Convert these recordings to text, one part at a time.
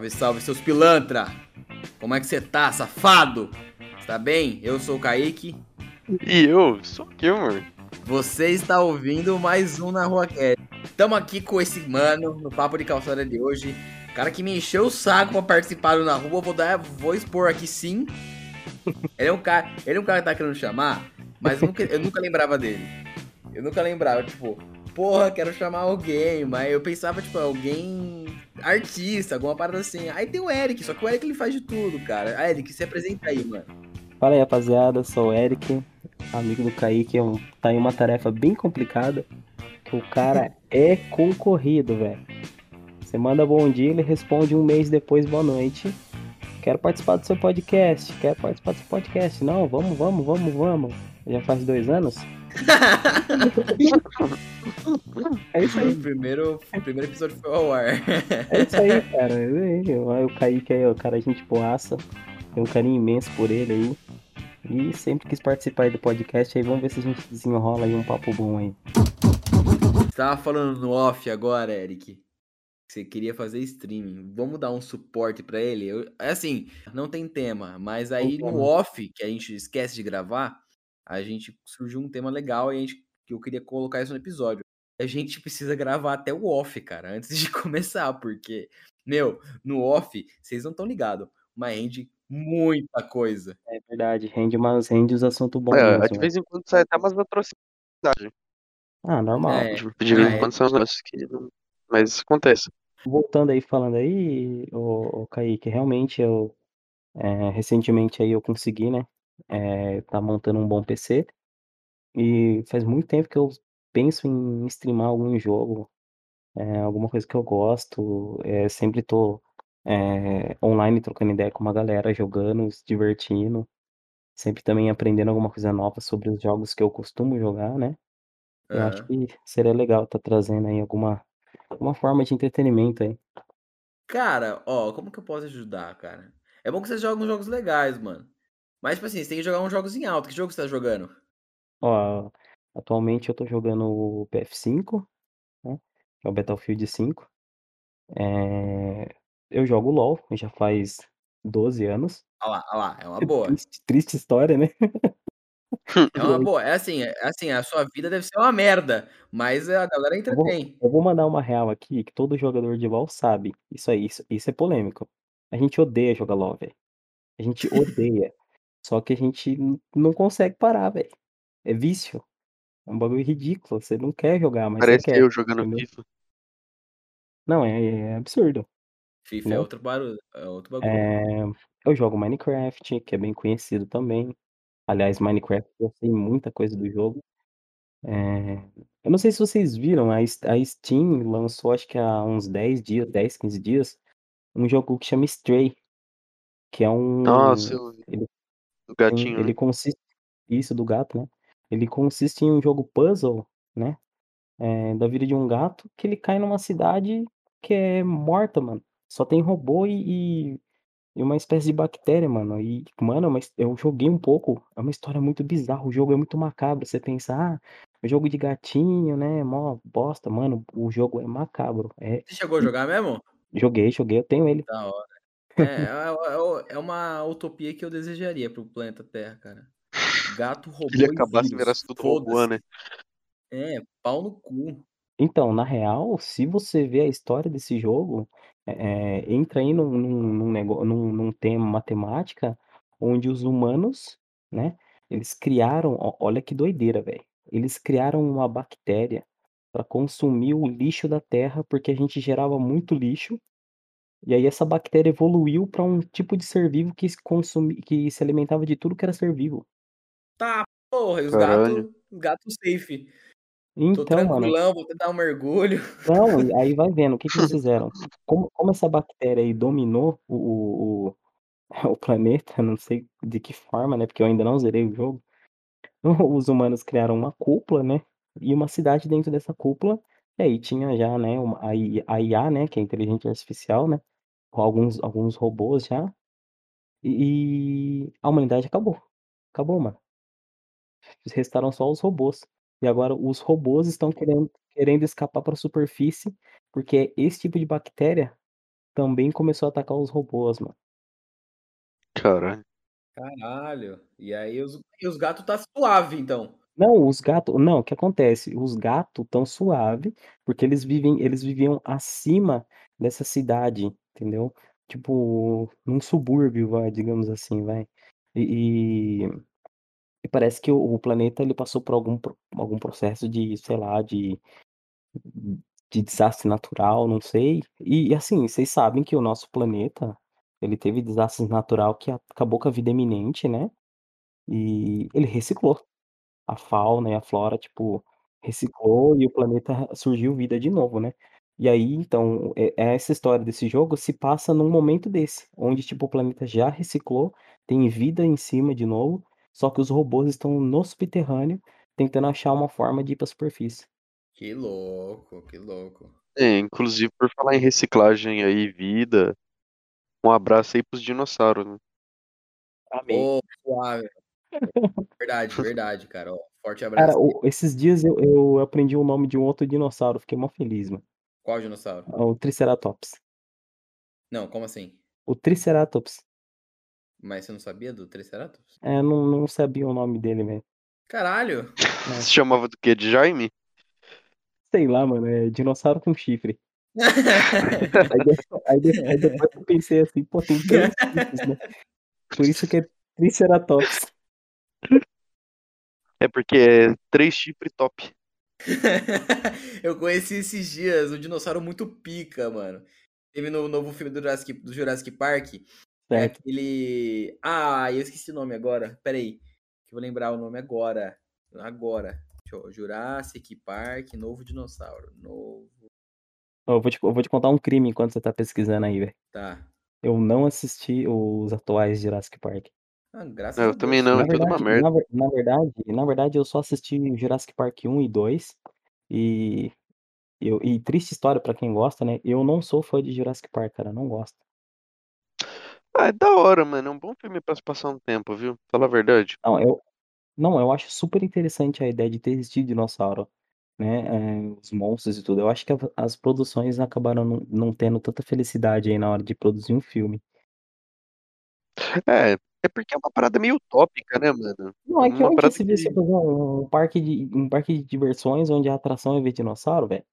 Salve, salve, seus pilantra! Como é que você tá, safado? Tá bem? Eu sou o Kaique. E eu? Sou eu, mano. Você está ouvindo mais um na Rua Cat. Tamo aqui com esse mano no Papo de Calçada de hoje. Cara que me encheu o saco pra participar do na rua, vou dar, vou expor aqui sim. Ele é um cara, ele é um cara que tá querendo chamar, mas eu nunca, eu nunca lembrava dele. Eu nunca lembrava, tipo, porra, quero chamar alguém, mas eu pensava, tipo, alguém artista, alguma parada assim. Aí tem o Eric, só que o Eric ele faz de tudo, cara. Ah, Eric, se apresenta aí, mano. Fala aí, rapaziada, sou o Eric, amigo do Kaique, é um, tá em uma tarefa bem complicada, que o cara é concorrido, velho. Você manda bom dia, ele responde um mês depois, boa noite. Quero participar do seu podcast, quero participar do seu podcast. Não, vamos, vamos, vamos, vamos. Já faz dois anos? É isso aí. O primeiro, o primeiro episódio foi ao ar. É isso aí, cara. Aí o Kaique aí, o cara, a gente boaça. Tem um carinho imenso por ele aí. E sempre quis participar aí do podcast aí. Vamos ver se a gente desenrola aí um papo bom aí. Você tava falando no off agora, Eric. Você queria fazer streaming. Vamos dar um suporte para ele? Eu, assim, não tem tema, mas aí no off, que a gente esquece de gravar, a gente surgiu um tema legal e a gente, que eu queria colocar isso no episódio. A gente precisa gravar até o off, cara, antes de começar, porque, meu, no off, vocês não estão ligados, mas rende muita coisa. É verdade, rende, mas rende os assuntos bons. É, mesmo, de vez em quando sai até umas atrocidades. Ah, normal. É, de vez em quando são os negócios que. Mas isso acontece. Voltando aí, falando aí, o, o Kaique, realmente eu. É, recentemente aí eu consegui, né? É, tá montando um bom PC. E faz muito tempo que eu penso em streamar algum jogo, é, alguma coisa que eu gosto. É, sempre tô é, online trocando ideia com uma galera, jogando, se divertindo. Sempre também aprendendo alguma coisa nova sobre os jogos que eu costumo jogar, né? Eu acho que seria legal tá trazendo aí alguma, alguma forma de entretenimento aí. Cara, ó, como que eu posso ajudar, cara? É bom que você joga uns jogos legais, mano. Mas, tipo assim, você tem que jogar uns jogos em alto. Que jogo você tá jogando? Ó, atualmente eu tô jogando o PF5, né? Que é o Battlefield 5. É... Eu jogo LoL, já faz 12 anos. Olha lá, olha lá, é uma boa. Triste, triste história, né? É uma boa. É assim, é assim, a sua vida deve ser uma merda, mas a galera Eu vou, entretém. eu vou mandar uma real aqui que todo jogador de LoL sabe. Isso aí, isso, isso é polêmico. A gente odeia jogar LoL, velho. A gente odeia. Só que a gente não consegue parar, velho. É vício. É um bagulho ridículo. Você não quer jogar, mas Parece você quer. eu jogando entendeu? FIFA. Não, é, é absurdo. FIFA é outro barulho, é outro bagulho. É, eu jogo Minecraft, que é bem conhecido também. Aliás, Minecraft eu sei muita coisa do jogo. É, eu não sei se vocês viram, a, Steam lançou acho que há uns 10 dias, 10, 15 dias, um jogo que chama Stray, que é um. Nossa, eu. Ele, O tem- gatinho, ele né? consiste. Isso, do gato, né? Ele consiste em um jogo puzzle, né? É, da vida de um gato que ele cai numa cidade que é morta, mano. Só tem robô e, e- e uma espécie de bactéria, mano. E, mano, mas eu joguei um pouco. É uma história muito bizarra. O jogo é muito macabro. Você pensa, ah, jogo de gatinho, né? Mó bosta. Mano, o jogo é macabro. É... Você chegou a jogar mesmo? Joguei, joguei, eu tenho ele. Da hora. É, é, é, é uma utopia que eu desejaria pro planeta Terra, cara. Gato, robô Ele acabasse e virasse tudo robô, né? É, pau no cu. Então, na real, se você vê a história desse jogo, é, é, entra aí num, num, num, nego- num, num tema matemática, onde os humanos, né, eles criaram, ó, olha que doideira, velho. Eles criaram uma bactéria para consumir o lixo da Terra, porque a gente gerava muito lixo, e aí essa bactéria evoluiu para um tipo de ser vivo que se consumi, que se alimentava de tudo que era ser vivo. Tá, porra, e os gatos, os gatos safe. Tô Então, mano, tranquilão, vou tentar um mergulho. Não, e aí vai vendo, o que que eles fizeram? Como, como essa bactéria aí dominou o, o, o planeta, não sei de que forma, né? Porque eu ainda não zerei o jogo. Os humanos criaram uma cúpula, né? E uma cidade dentro dessa cúpula. E aí tinha já, né, uma, a I- a IA, né? Que é a inteligência artificial, né? Com alguns, alguns robôs já. E, e a humanidade acabou. Acabou, mano. Restaram só os robôs. E agora os robôs estão querendo, querendo escapar para a superfície, porque é esse tipo de bactéria também começou a atacar os robôs, mano. Caralho. Caralho. E aí os, e os gatos tá suave, então. Não, os gatos. Não, o que acontece? Os gatos tão suave, porque eles vivem, eles viviam acima dessa cidade, entendeu? Tipo, num subúrbio, vai, digamos assim, vai. E, e- parece que o, o planeta ele passou por algum, algum processo de, sei lá, de, de desastre natural, não sei. E, e, assim, vocês sabem que o nosso planeta, ele teve desastres natural que acabou com a vida eminente, né? E ele reciclou a fauna e a flora, tipo, reciclou e o planeta surgiu vida de novo, né. E aí, então, eh, essa história desse jogo se passa num momento desse, onde, tipo, o planeta já reciclou, tem vida em cima de novo, só que os robôs estão no subterrâneo tentando achar uma forma de ir pra superfície. Que louco, que louco. É, inclusive por falar em reciclagem aí, vida, um abraço aí pros dinossauros, né? Amém. Suave. Verdade, verdade, cara. Ó, forte Cara, abraço. o esses dias eu eu aprendi o nome de um outro dinossauro, fiquei mó feliz, mano. Qual dinossauro? O Triceratops. Não, como assim? O Triceratops. Mas você não sabia do Triceratops? É, não não sabia o nome dele, velho. Caralho! É. Se chamava do quê? De Jaime? Sei lá, mano, é dinossauro com chifre. Aí depois aí de aí depois eu pensei assim: "Pô, tem 3 chifres, né". Por isso que é Triceratops. É porque é três chifre top. Eu conheci esses dias um dinossauro muito pica, mano. Teve no novo filme do Jurassic, do Jurassic Park. É aquele. Ah, eu esqueci o nome agora. Pera aí. Que eu vou lembrar o nome agora. Agora. Eu- Jurassic Park, novo dinossauro. Novo. Eu vou te eu vou te contar um crime enquanto você tá pesquisando aí, velho. Tá. Eu não assisti os atuais Jurassic Park. Ah, graças Eu a também Deus. não, Na é tudo uma verdade merda. na na verdade na verdade eu só assisti Jurassic Park 1 e 2, e eu e triste história pra quem gosta, né, eu não sou fã de Jurassic Park, cara, não gosto. Ah, é da hora, mano. É um bom filme pra se passar um tempo, viu? Fala a verdade. Não, eu não, eu acho super interessante a ideia de ter existido dinossauro, né, eh, os monstros e tudo. Eu acho que as produções acabaram não não tendo tanta felicidade aí na hora de produzir um filme. É, é porque é uma parada meio utópica, né, mano? Não, é que Uma onde se você que. fazer um parque de um parque de diversões onde a atração é ver dinossauro, velho?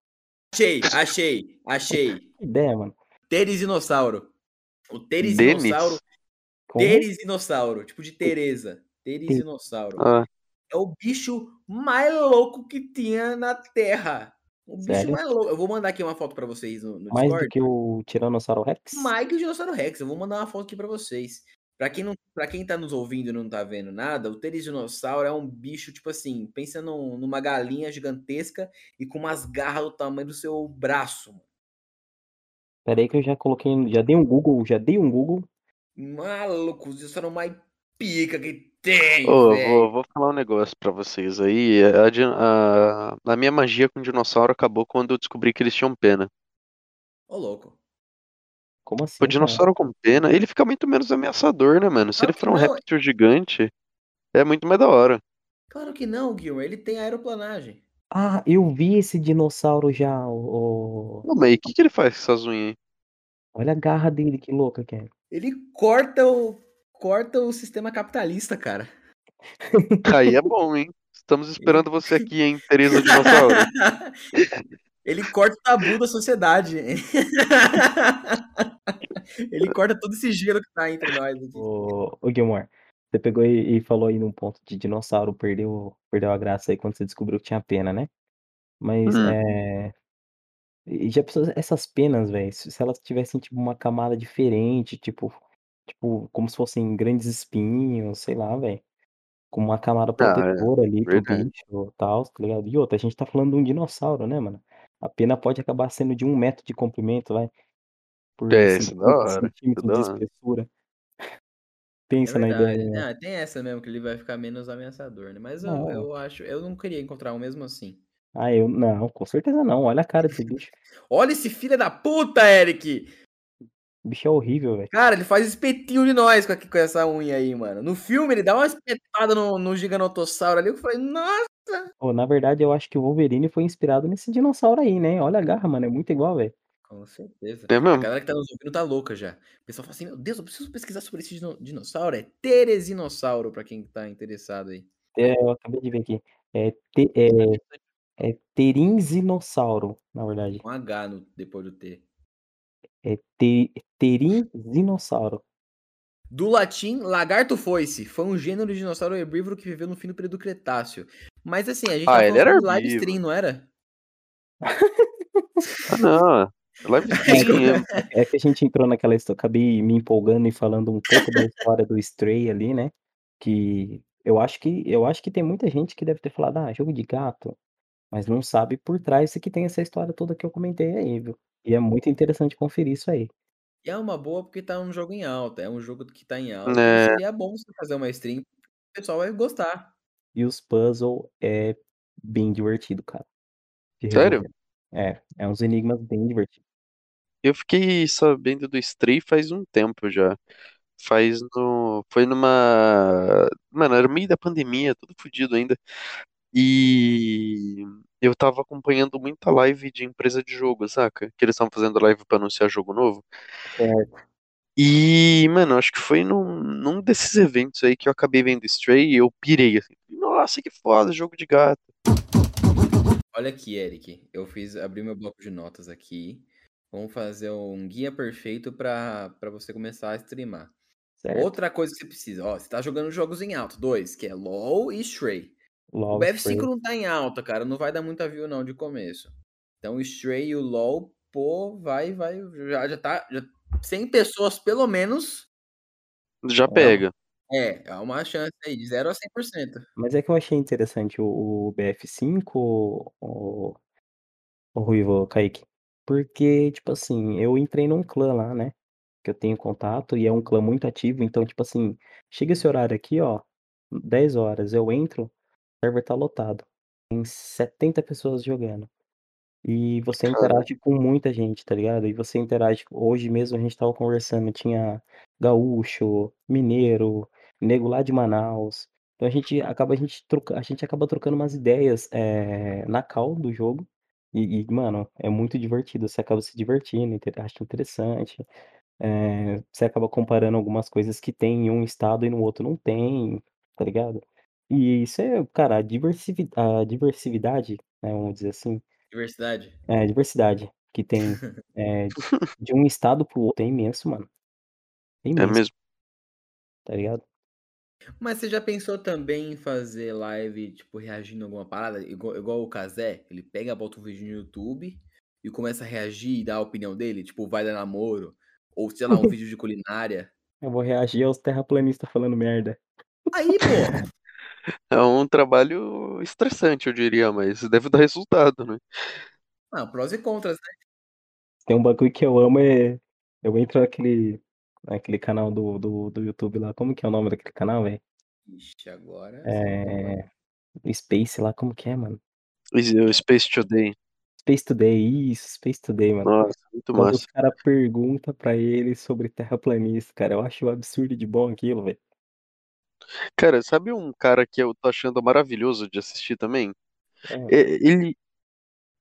Achei, achei, achei. Que ideia, mano. Teresdinossauro. O? Como? Teresdinossauro. Tipo de Teresa. Teresdinossauro. Ah, É o bicho mais louco que tinha na Terra. O bicho Sério? mais louco. Eu vou mandar aqui uma foto pra vocês no, no Mais do Discord. que o Tiranossauro Rex? Mais que o Dinossauro Rex. Eu vou mandar uma foto aqui pra vocês. Pra quem, não, pra quem tá nos ouvindo e não tá vendo nada, o Teresdinossauro é um bicho, tipo assim, pensa num- numa galinha gigantesca e com umas garras do tamanho do seu braço. mano. Espera aí que eu já coloquei, já dei um Google, já dei um Google. Maluco, os dinossauros mais pica que tem, velho. vou, vou falar um negócio pra vocês aí. A, di- a, a minha magia com dinossauro acabou quando eu descobri que eles tinham pena. Ô, louco. Como assim, O cara? dinossauro com pena, ele fica muito menos ameaçador, né, mano? Se Claro ele for um não. réptil gigante, é muito mais da hora. Claro que não, Gilmer. Ele tem aeroplanagem. Ah, eu vi esse dinossauro já, o... Ô, mas o que que ele faz com essas unhas aí? Olha a garra dele, que louca que é. Ele corta o corta o sistema capitalista, cara. Aí é bom, hein? Estamos esperando você aqui, hein, Tereza Dinossauro. Ele corta o tabu da sociedade. Ele corta todo esse gelo que tá entre nós aqui. Ô, ô Gilmore, você pegou e, e falou aí num ponto de dinossauro, perdeu, perdeu a graça aí quando você descobriu que tinha pena, né? Mas, Hum. é... E já pensou essas penas, velho, se elas tivessem, tipo, uma camada diferente, tipo tipo, como se fossem grandes espinhos, sei lá, velho, com uma camada Ah, é, protetora ali pro bicho, tal, tá ligado? E outra, a gente tá falando de um dinossauro, né, mano? A pena pode acabar sendo de 1 metro de comprimento, vai, por É, isso é da 50 hora. Isso é centímetros da espessura. É Pensa na verdade. ideia, né? Ah, tem essa mesmo, que ele vai ficar menos ameaçador, né? Mas eu, eu acho. Eu não queria encontrar um mesmo assim. Ah, eu não, com certeza não, olha a cara desse bicho. Olha esse filho da puta, Eric! O bicho é horrível, velho. Cara, ele faz espetinho de nós com, aqui- com essa unha aí, mano. No filme, ele dá uma espetada no, no Giganotossauro ali. Eu falei, nossa! Pô, na verdade, eu acho que o Wolverine foi inspirado nesse dinossauro aí, né? Olha a garra, mano, é muito igual, velho. Com certeza. É A mesmo? galera que tá nos ouvindo tá louca já. O pessoal fala assim: Meu Deus, eu preciso pesquisar sobre esse dino- dinossauro. É Terezinossauro, pra quem tá interessado aí. É, eu acabei de ver aqui. É, te, é, é Terinzinossauro, na verdade. Com H no, depois do T. É te, Terinzinossauro. Do latim, lagarto foice. Foi um gênero de dinossauro herbívoro que viveu no fim do período Cretáceo. Mas assim, a gente Ah, tava ele era live stream, não era? Ah, não. É. É que a gente entrou naquela história, acabei me empolgando e falando um pouco da história do Stray ali, né? Que eu acho que eu acho que tem muita gente que deve ter falado, ah, jogo de gato, mas não sabe por trás que tem essa história toda que eu comentei aí, viu? E é muito interessante conferir isso aí. E é uma boa porque tá um jogo em alta. É um jogo que tá em alta. É. E seria bom você fazer uma stream. O pessoal vai gostar. E os puzzles é bem divertido, cara. Sério? É, é uns enigmas bem divertidos. Eu fiquei sabendo do Stray faz um tempo já. Faz no. Foi numa. Mano, era meio da pandemia, tudo fodido ainda. E eu tava acompanhando muita live de empresa de jogo, saca? Que eles estavam fazendo live pra anunciar jogo novo. Certo. E, mano, acho que foi num, num desses eventos aí que eu acabei vendo Stray e eu pirei assim. Nossa, que foda, jogo de gato. Olha aqui, Eric. Eu fiz, abri meu bloco de notas aqui. Vamos fazer um guia perfeito pra pra você começar a streamar. Certo. Outra coisa que você precisa, ó, você tá jogando jogos em alta, dois, que é LoL e Stray. O LOL, BF5 Stray. não tá em alta, cara, não vai dar muita view não de começo. Então o Stray e o LoL, pô, vai, vai, já, já tá, já 100 pessoas pelo menos, Já pega. é, é uma chance aí, de 0 a 100%. Mas é que eu achei interessante o, o BF5, o, o, o Ruivo Kaique. Porque, tipo assim, eu entrei num clã lá, né? Que eu tenho contato e é um clã muito ativo. Então, tipo assim, chega esse horário aqui, ó, 10 horas, eu entro, o server tá lotado. Tem 70 pessoas jogando. E você Cara. interage com muita gente, tá ligado? E você interage. Hoje mesmo a gente tava conversando, tinha gaúcho, mineiro, nego lá de Manaus. Então a gente acaba, a gente troca, a gente acaba trocando umas ideias eh, na call do jogo. E, e, mano, é muito divertido. Você acaba se divertindo, acha interessante. Eh, você acaba comparando algumas coisas que tem em um estado e no outro não tem, tá ligado? E isso é, cara, a diversi- a diversidade, né, vamos dizer assim. Diversidade. É, diversidade que tem é, de um estado pro outro é imenso, mano. É É imenso, mesmo. tá ligado? Mas você já pensou também em fazer live, tipo, reagindo a alguma parada? Igual, igual o Kazé, ele pega, bota um vídeo no YouTube e começa a reagir e dar a opinião dele, tipo, vai dar namoro, ou sei lá, um vídeo de culinária. Eu vou reagir aos terraplanistas falando merda. Aí, pô, É um trabalho estressante, eu diria, mas deve dar resultado, né? ah, prós e contras, né? Tem um bagulho que eu amo é. Eu entro naquele, naquele canal do, do, do YouTube lá. Como que é o nome daquele canal, velho? Ixi, agora. É. Space lá, como que é, mano? Space Today. Space Today, isso, Space Today, mano. Nossa, muito Quando massa. os caras perguntam pra ele sobre terraplanista, cara, eu acho um absurdo de bom aquilo, velho. Cara, sabe um cara que eu tô achando maravilhoso de assistir também? É, É, Ele,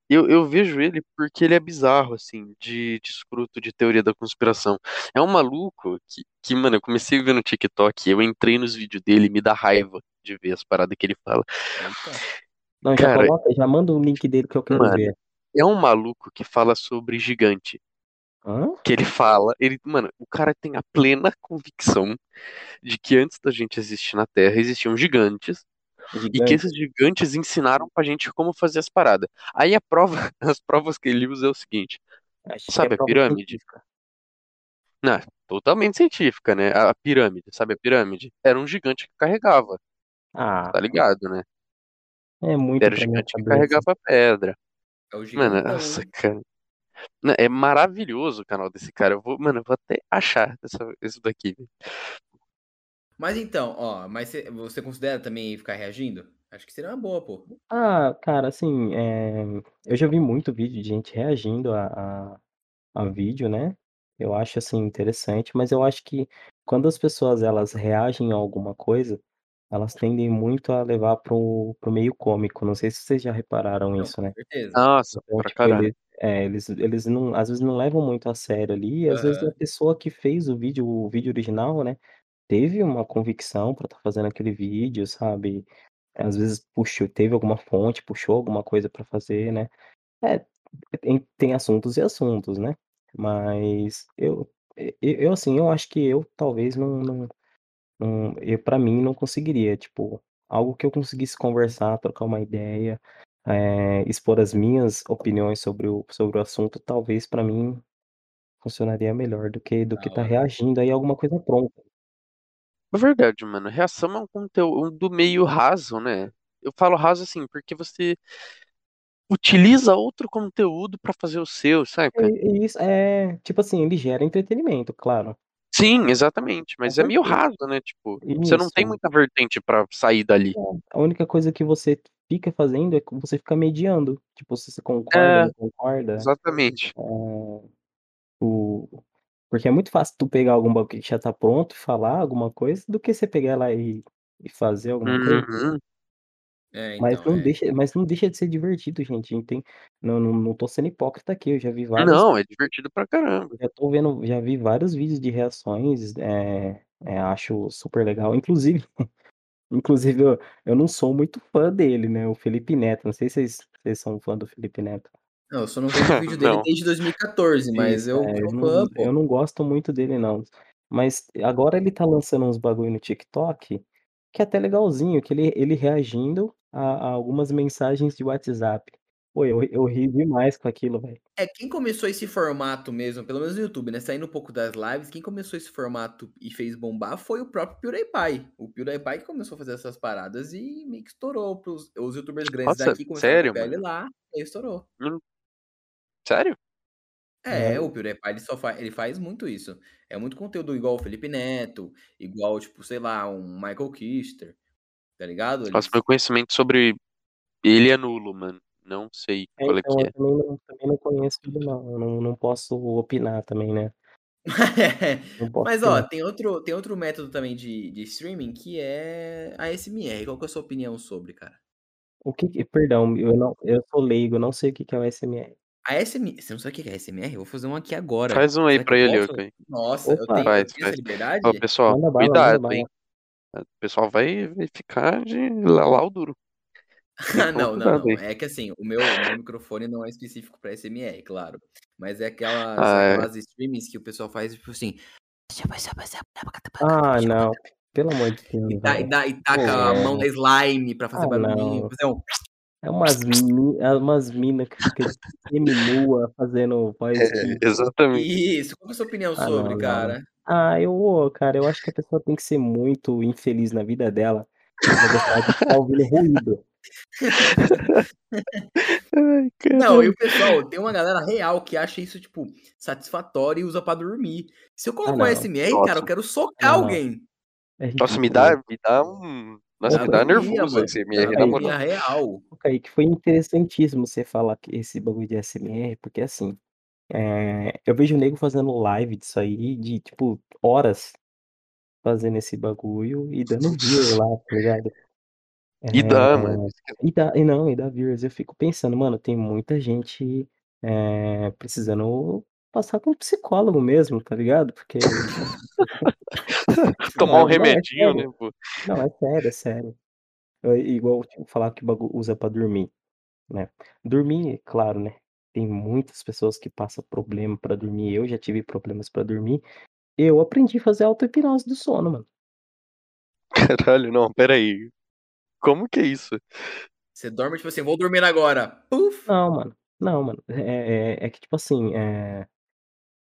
eu, eu vejo ele porque ele é bizarro, assim, de, de escroto, de teoria da conspiração. É um maluco que, que, mano, eu comecei a ver no TikTok, eu entrei nos vídeos dele, me dá raiva de ver as paradas que ele fala. Não, já Cara, coloca, já manda o link dele que eu quero Mano. ver. é um maluco que fala sobre gigante. Hã? Que ele fala, ele, mano, o cara tem a plena convicção de que antes da gente existir na Terra existiam gigantes e que Gigante. esses gigantes ensinaram pra gente como fazer as paradas. Aí a prova, as provas que ele usa é o seguinte, Acho que sabe é a pirâmide? científica. Não, totalmente científica, né? A pirâmide, sabe a pirâmide? Era um gigante que carregava, Ah, tá ligado, né? é muito Era o gigante que carregava pedra. É o Mano, gigantão, nossa, cara. Não, É maravilhoso o canal desse cara. Eu vou, mano, eu vou até achar essa, isso daqui. Mas então, ó, mas você, você considera também ficar reagindo? Acho que seria uma boa, pô. Ah, cara, assim, é, eu já vi muito vídeo de gente reagindo a, a, a vídeo, né? Eu acho, assim, interessante, mas eu acho que quando as pessoas, elas reagem a alguma coisa, elas tendem muito a levar pro, pro meio cômico. Não sei se vocês já repararam Não, isso, com né? certeza. Nossa, Então, pra tipo, caralho. eles, É, eles eles não às vezes não levam muito a sério ali, e às vezes a pessoa que fez o vídeo o vídeo original, né, teve uma convicção pra estar fazendo aquele vídeo, sabe. Às vezes puxou teve alguma fonte, puxou alguma coisa pra fazer, né. É, tem tem assuntos e assuntos, né. Mas eu eu, assim, eu acho que eu talvez não não não eu pra mim não conseguiria, tipo, algo que eu conseguisse conversar, trocar uma ideia, eh, expor as minhas opiniões sobre o sobre o assunto, talvez pra mim funcionaria melhor do que do Da que estar hora. reagindo aí a alguma coisa pronta. É verdade, mano. Reação é um conteúdo meio raso, né. Eu falo raso, assim, porque você utiliza outro conteúdo pra fazer o seu, É saca? é isso, é, tipo assim, ele gera entretenimento, claro. Sim, exatamente, Com mas é meio certeza. raso, né, tipo, você não tem Isso. muita vertente pra sair dali. É, a única coisa que você fica fazendo é que você fica mediando, tipo, se você concorda, É, não concorda, exatamente. eh, o porque é muito fácil tu pegar algum bagulho que já tá pronto e falar alguma coisa, do que você pegar lá e e fazer alguma coisa. Uhum. É, Mas então, não é. deixa mas não deixa de ser divertido, gente, não tem não não não tô sendo hipócrita aqui, eu já vi vários Não, é divertido pra caramba. já tô vendo já vi vários vídeos de reações, eh eh, acho super legal, inclusive inclusive eu eu não sou muito fã dele, né, o Felipe Neto, não sei se vocês vocês são fã do Felipe Neto. Não, eu só não vejo vídeo dele desde 2014, mas eu é, eu não eu não gosto muito dele não. Mas agora ele tá lançando uns bagulho no TikTok, que é até legalzinho, que ele ele reagindo a a algumas mensagens de WhatsApp. Pô, eu eu ri demais com aquilo, velho. É, quem começou esse formato mesmo, pelo menos no YouTube, né, saindo um pouco das lives, quem começou esse formato e fez bombar foi o próprio PewDiePie. O PewDiePie que começou a fazer essas paradas e meio que estourou para os youtubers grandes Nossa, daqui começaram a sério, copiar ele mano? lá, e aí estourou. Hum. Sério? É, o PewDiePie ele só fa ele faz muito isso. É muito conteúdo igual o Felipe Neto, igual, tipo, sei lá, um Michael Kister, tá ligado? Nossa, Eles meu conhecimento sobre ele é nulo, mano. Não sei É, qual é então, que eu é. também não também não conheço ele não, eu não não posso opinar também, né. Mas, ó, tem outro tem outro método também de de streaming que é ASMR, qual que é a sua opinião sobre, cara? O que perdão, eu não eu sou leigo, eu não sei o que que é o ASMR. ASM você não sabe o que é ASMR? Eu vou fazer um aqui agora. Faz um aí Será pra eu ele, posso? Nossa, eu Opa. tenho eu Faz, tenho essa faz. Ó, liberdade? pessoal, bala, cuidado, hein. O pessoal vai vai ficar de duro. Tem que tomar Não, não, não. É que, assim, o meu o meu microfone não é específico pra ASMR, claro. Mas é aquelas Ah, é. aquelas streamings que o pessoal faz, tipo assim Ah, não, pelo amor de e Deus, dá e dá e taca a mão na slime pra fazer Ah, barulhinho, não. fazer um É umas mi é umas mina que fica seminua fazendo voz É, exatamente. Isso, qual que é a sua opinião Ah, não, sobre, não. cara? Ah, eu cara, eu acho que a pessoa tem que ser muito infeliz na vida dela, pra gostar de ficar ouvindo ruído. Não, e o pessoal tem uma galera real que acha isso, tipo, satisfatório e usa pra dormir. Se eu Ah, coloco um não. ASMR, cara, eu Nossa. quero Ah, socar não, não. alguém. É Nossa, me dá me dá um nossa, Dá me nervoso mano, ô, ASMR, na moral. real. Kaique, foi interessantíssimo você falar que esse bagulho de ASMR, porque, assim, eh, eu vejo nego fazendo live disso aí de, tipo, horas fazendo esse bagulho e dando view lá, tá ligado. E Eh, dá, mano, que é e dá e não, e dá views. Eu fico pensando: "Mano, tem muita gente, eh, precisando passar com um psicólogo mesmo", tá ligado, porque Tomar um Não, não, é remedinho, né, sério. pô. Não, é sério, é sério. É igual, tipo, falar que o bagulho usa pra dormir, né. Dormir, claro, né, tem muitas pessoas que passa problema pra dormir, eu já tive problemas pra dormir. Eu aprendi fazer auto-hipnose do sono, mano. Caralho, não, espera aí. Como que é isso? Você dorme, tipo assim: "Vou dormir agora", puf. Não, mano. Não, mano. É é é que, tipo assim, eh,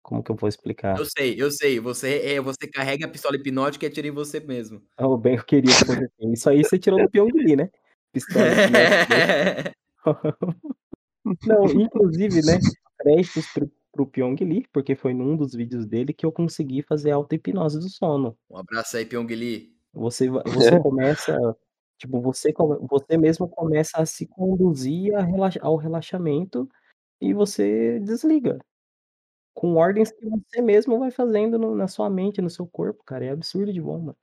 como que eu vou Eu explicar? sei, eu sei, você, eh, você carrega a pistola hipnótica e atira em você mesmo. Oh, bem eu queria assim. Isso aí você tirou do Pyong Lee, né. Pistola hipnótica. Não, inclusive, né, créditos para o para o Pyong Lee, porque foi num dos vídeos dele que eu consegui fazer auto-hipnose do sono. Um abraço aí, Pyong Lee. Você você começa tipo, você você mesmo começa a se conduzir a relaxa ao relaxamento e você desliga. Com ordens que você mesmo vai fazendo no na sua mente, no seu corpo, cara, é absurdo de bom, mano.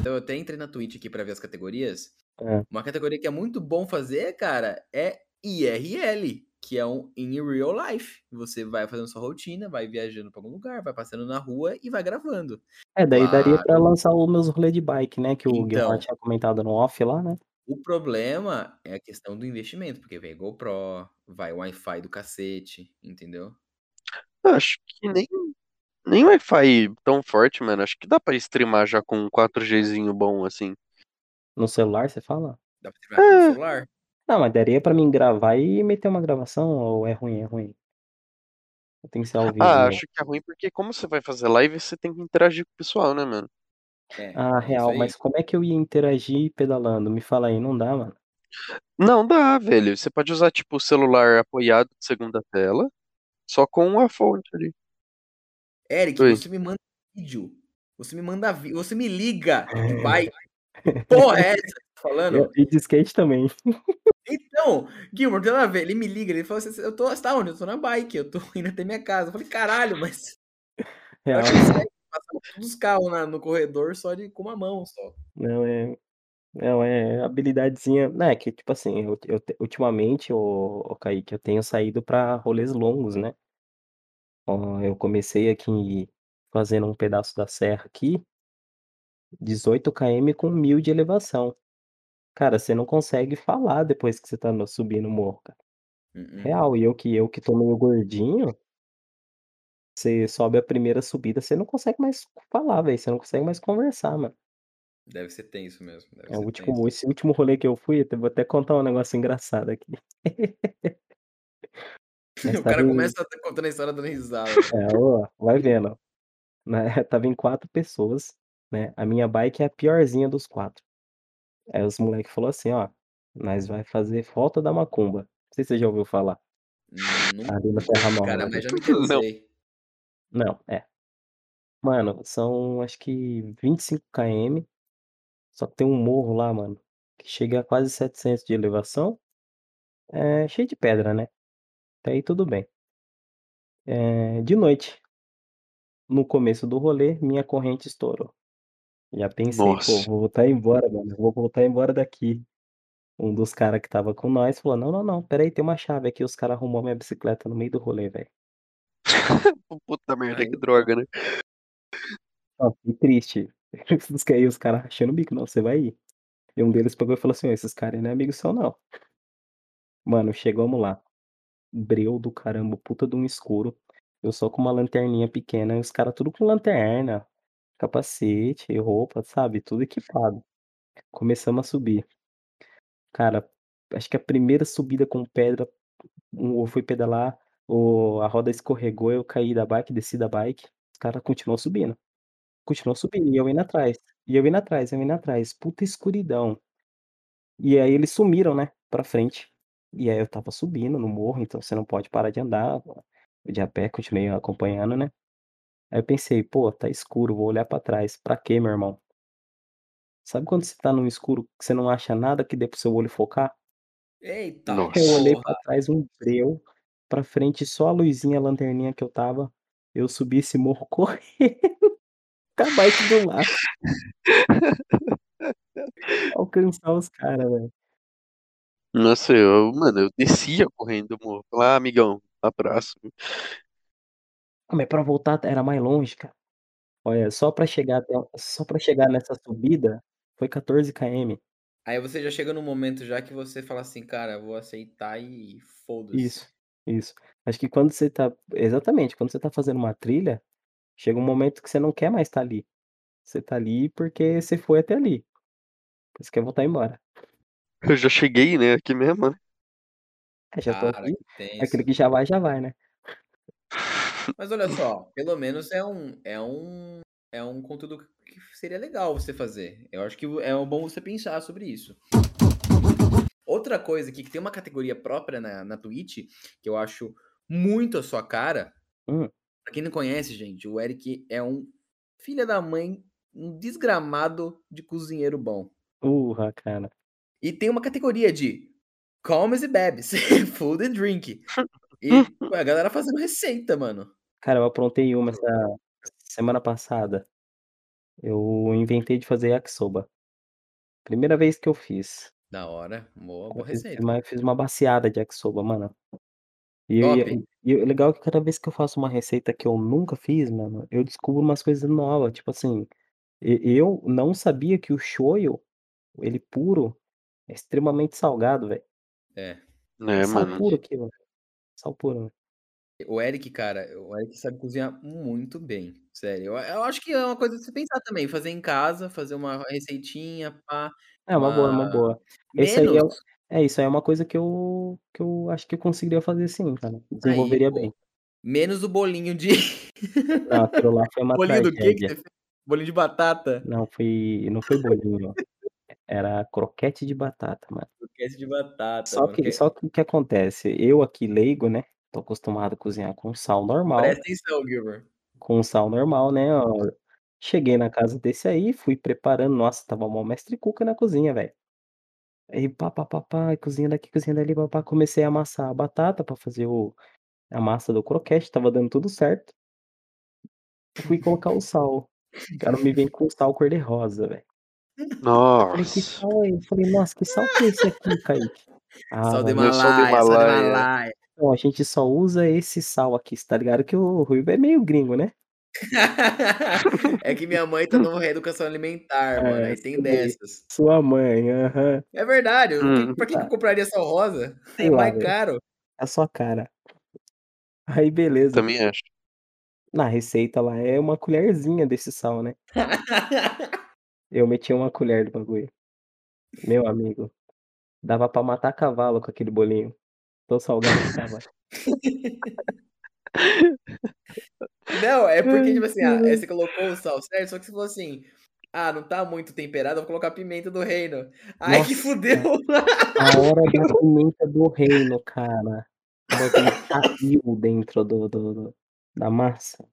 Então eu até entrei na Twitch aqui pra ver as categorias. Hã. Uma categoria que é muito bom fazer, cara, é IRL, que é um in real life. Você vai fazendo sua rotina, vai viajando pra algum lugar, vai passando na rua e vai gravando. É, daí daria pra Claro. lançar os meus rolê de bike, né, que o Guilherme Então. tinha comentado no off lá, né. O problema é a questão do investimento, porque vem GoPro, vai Wi-Fi do cacete, entendeu? Acho que nem, nem Wi-Fi tão forte, mano. Acho que dá pra streamar já com um 4Gzinho bom, assim. No celular, você fala? Dá pra streamar É. celular? Não, mas daria pra mim gravar e meter uma gravação ou é ruim, é ruim? Tem que ser ao vivo Ah, mesmo? acho que é ruim porque como você vai fazer live, você tem que interagir com o pessoal, né, mano? É, Ah, real, mas como é que eu ia interagir pedalando? Me fala aí, não dá, mano? Não dá, velho. Você pode usar, tipo, o celular apoiado de segunda tela, só com a fonte ali. Eric, Oi. você me manda vídeo. Você me manda vídeo. Você me liga de bike. Que porra é essa que você tá falando? Eu- E de skate também. Então, Gilmore, tem nada a ver. Ele me liga, ele fala assim: Eu tô, você tá onde? Eu tô na bike, eu tô indo até minha casa. Eu falei, caralho, mas. Eu Real. acho que passar todos os carros na- no corredor só de, com uma mão só. Não, é. Não, é habilidadezinha. Não, é que, tipo assim, eu, eu te- ultimamente, o, o Kaique, eu tenho saído pra rolês longos, né? Ó, eu comecei aqui fazendo um pedaço da serra aqui, 18 km com 1000 de elevação. Cara, você não consegue falar depois que você tá no- subindo o morro, cara. Uh-uh. Real, e eu que eu que tô meio gordinho, você sobe a primeira subida, você não consegue mais falar, velho. Você não consegue mais conversar, mano. Deve ser tenso mesmo. Deve É o último, tenso. esse último rolê que eu fui, eu vou até contar um negócio engraçado aqui. O cara em, começa a tá contando a história dando risada. é, ó, vai vendo. Né, Tava em quatro pessoas, né? A minha bike é a piorzinha dos quatro. Aí os moleques falaram assim, ó, nós vai fazer volta da macumba. Não sei se você já ouviu falar. Nunca Ali na Terra Nova. cara, mas já me Não. Não, é. Mano, são acho que 25 km. Só que tem um morro lá, mano, que chega a quase 700 de elevação. É cheio de pedra, né? Até aí tudo bem. É, de noite, no começo do rolê, minha corrente estourou. Já pensei, pô, Nossa. vou voltar embora, mano. Vou voltar embora daqui. Um dos caras que tava com nós falou: Não, não, não, peraí, tem uma chave aqui. Os caras arrumou minha bicicleta no meio do rolê, velho. Puta merda, que droga, né? Ó, fiquei triste. Os ca- aí os caras rachando o bico, não, você vai ir. E um deles pegou e falou assim: "Ó, esses caras não é amigo seu, não. Mano, chegamos lá. Breu do caramba, puta de um escuro. Eu só com uma lanterninha pequena, e os caras tudo com lanterna, capacete, roupa, sabe? Tudo equipado. Começamos a subir. Cara, acho que a primeira subida com pedra, eu fui pedalar, o, a roda escorregou, eu caí da bike, desci da bike. Os caras continuam subindo. Continuou subindo, e eu indo atrás. E eu indo atrás, eu indo atrás. Puta escuridão. E aí eles sumiram, né, pra frente. E aí eu tava subindo no morro, então você não pode parar de andar. Eu de a pé, continuei acompanhando, né. Aí eu pensei: "Pô, tá escuro, vou olhar pra trás". Pra quê, meu irmão? Sabe quando você tá num escuro que você não acha nada que dê pro seu olho focar? Eita Eu Nossa. olhei porra! pra trás, um breu, pra frente só a luzinha, a lanterninha que eu tava. Eu subi esse morro correndo, bike do lado. Alcançar os cara, velho. Nossa, eu, mano, eu descia correndo o morro. Falei, ah, amigão, abraço. Ah, mas pra voltar era mais longe, cara. Olha, só pra chegar até só pra chegar nessa subida, foi 14 km. Aí você já chega num momento já que você fala assim, cara, vou aceitar e foda-se. Isso, isso. Acho que quando você tá exatamente, quando você tá fazendo uma trilha, chega um momento que você não quer mais estar ali. Você tá ali porque você foi até ali. Você quer voltar embora. Eu já cheguei, né, aqui mesmo, né? É, já tô Cara, aqui, que aquele tenso. que já vai, já vai, né. Mas olha só, pelo menos é um, é um, é um conteúdo que seria legal você fazer. Eu acho que é bom você pensar sobre isso. Outra coisa aqui, que tem uma categoria própria na, na Twitch, que eu acho muito a sua cara. Hum. Pra quem não conhece, gente, o Eric é um filho da mãe, um desgramado de cozinheiro bom. Urra, cara. E tem uma categoria de comes e bebes, food and drink. E a galera fazendo receita, mano. Cara, eu aprontei uma essa semana passada. Eu inventei de fazer yakisoba. Primeira vez que eu fiz. Da hora, boa, Eu boa fiz fiz receita. uma fiz uma baciada de yakisoba, mano. E eu Top. ia e o legal é que cada vez que eu faço uma receita que eu nunca fiz, mano, eu descubro umas coisas nova, tipo assim, e eu não sabia que o shoyu, ele puro, é extremamente salgado, velho. É. É É, sal mano. puro aquilo, sal puro. O Eric, cara, o Eric sabe cozinhar muito bem, sério. Eu eu acho que é uma coisa de se pensar também, fazer em casa, fazer uma receitinha, pá, É uma boa, é uma uma boa. Esse aí é o é, isso aí é uma coisa que eu que eu acho que eu conseguiria fazer sim, cara, aí, desenvolveria bem. pô, menos o bolinho de Não, aquilo lá foi uma bolinho do que que tragédia. você fez? Bolinho de batata? Não, foi não foi bolinho, era croquete de batata, mano. Croquete de batata, Só mano, que que só que o que acontece, eu aqui leigo, né, tô acostumado a cozinhar com sal normal Presta atenção, Gilber. com sal normal, né, ó, cheguei na casa desse aí, fui preparando, nossa, estava mó mestre cuca na cozinha, velho. Aí pá, pá, pá, pá, cozinha daqui, cozinha dali, pá, pá, comecei a amassar a batata pra fazer o a massa do croquete, estava dando tudo certo. Eu fui colocar o sal, o cara me vem com sal cor de rosa, velho. Eu falei: "Que Nossa. sal é esse?" Falei: "Nossa, que sal que é esse aqui, Kaique?" Ah, Sal do Himalaia, sal do Himalaia. Não, a gente só usa esse sal aqui, tá ligado que o Ruivo é meio gringo, né? É que minha mãe tá numa reeducação alimentar, mano, É, aí tem dessas. Sua mãe, aham. É verdade, o que Hum. pra que que eu Tá. compraria sal rosa? Sei É lá, mais velho. caro. É a sua cara. Aí beleza. Também acho. Na receita lá é uma colherzinha desse sal, né. Eu meti uma colher do bagulho. Meu amigo, dava pra matar cavalo com aquele bolinho, tão salgado que estava. Não, é porque, tipo assim, ah, Ai, você colocou o sal certo, só que você falou assim: "Ah, não tá muito temperado, eu vou colocar pimenta do reino". Aí que Nossa, fudeu. a hora da pimenta do reino, cara. Caiu dentro do do do da massa.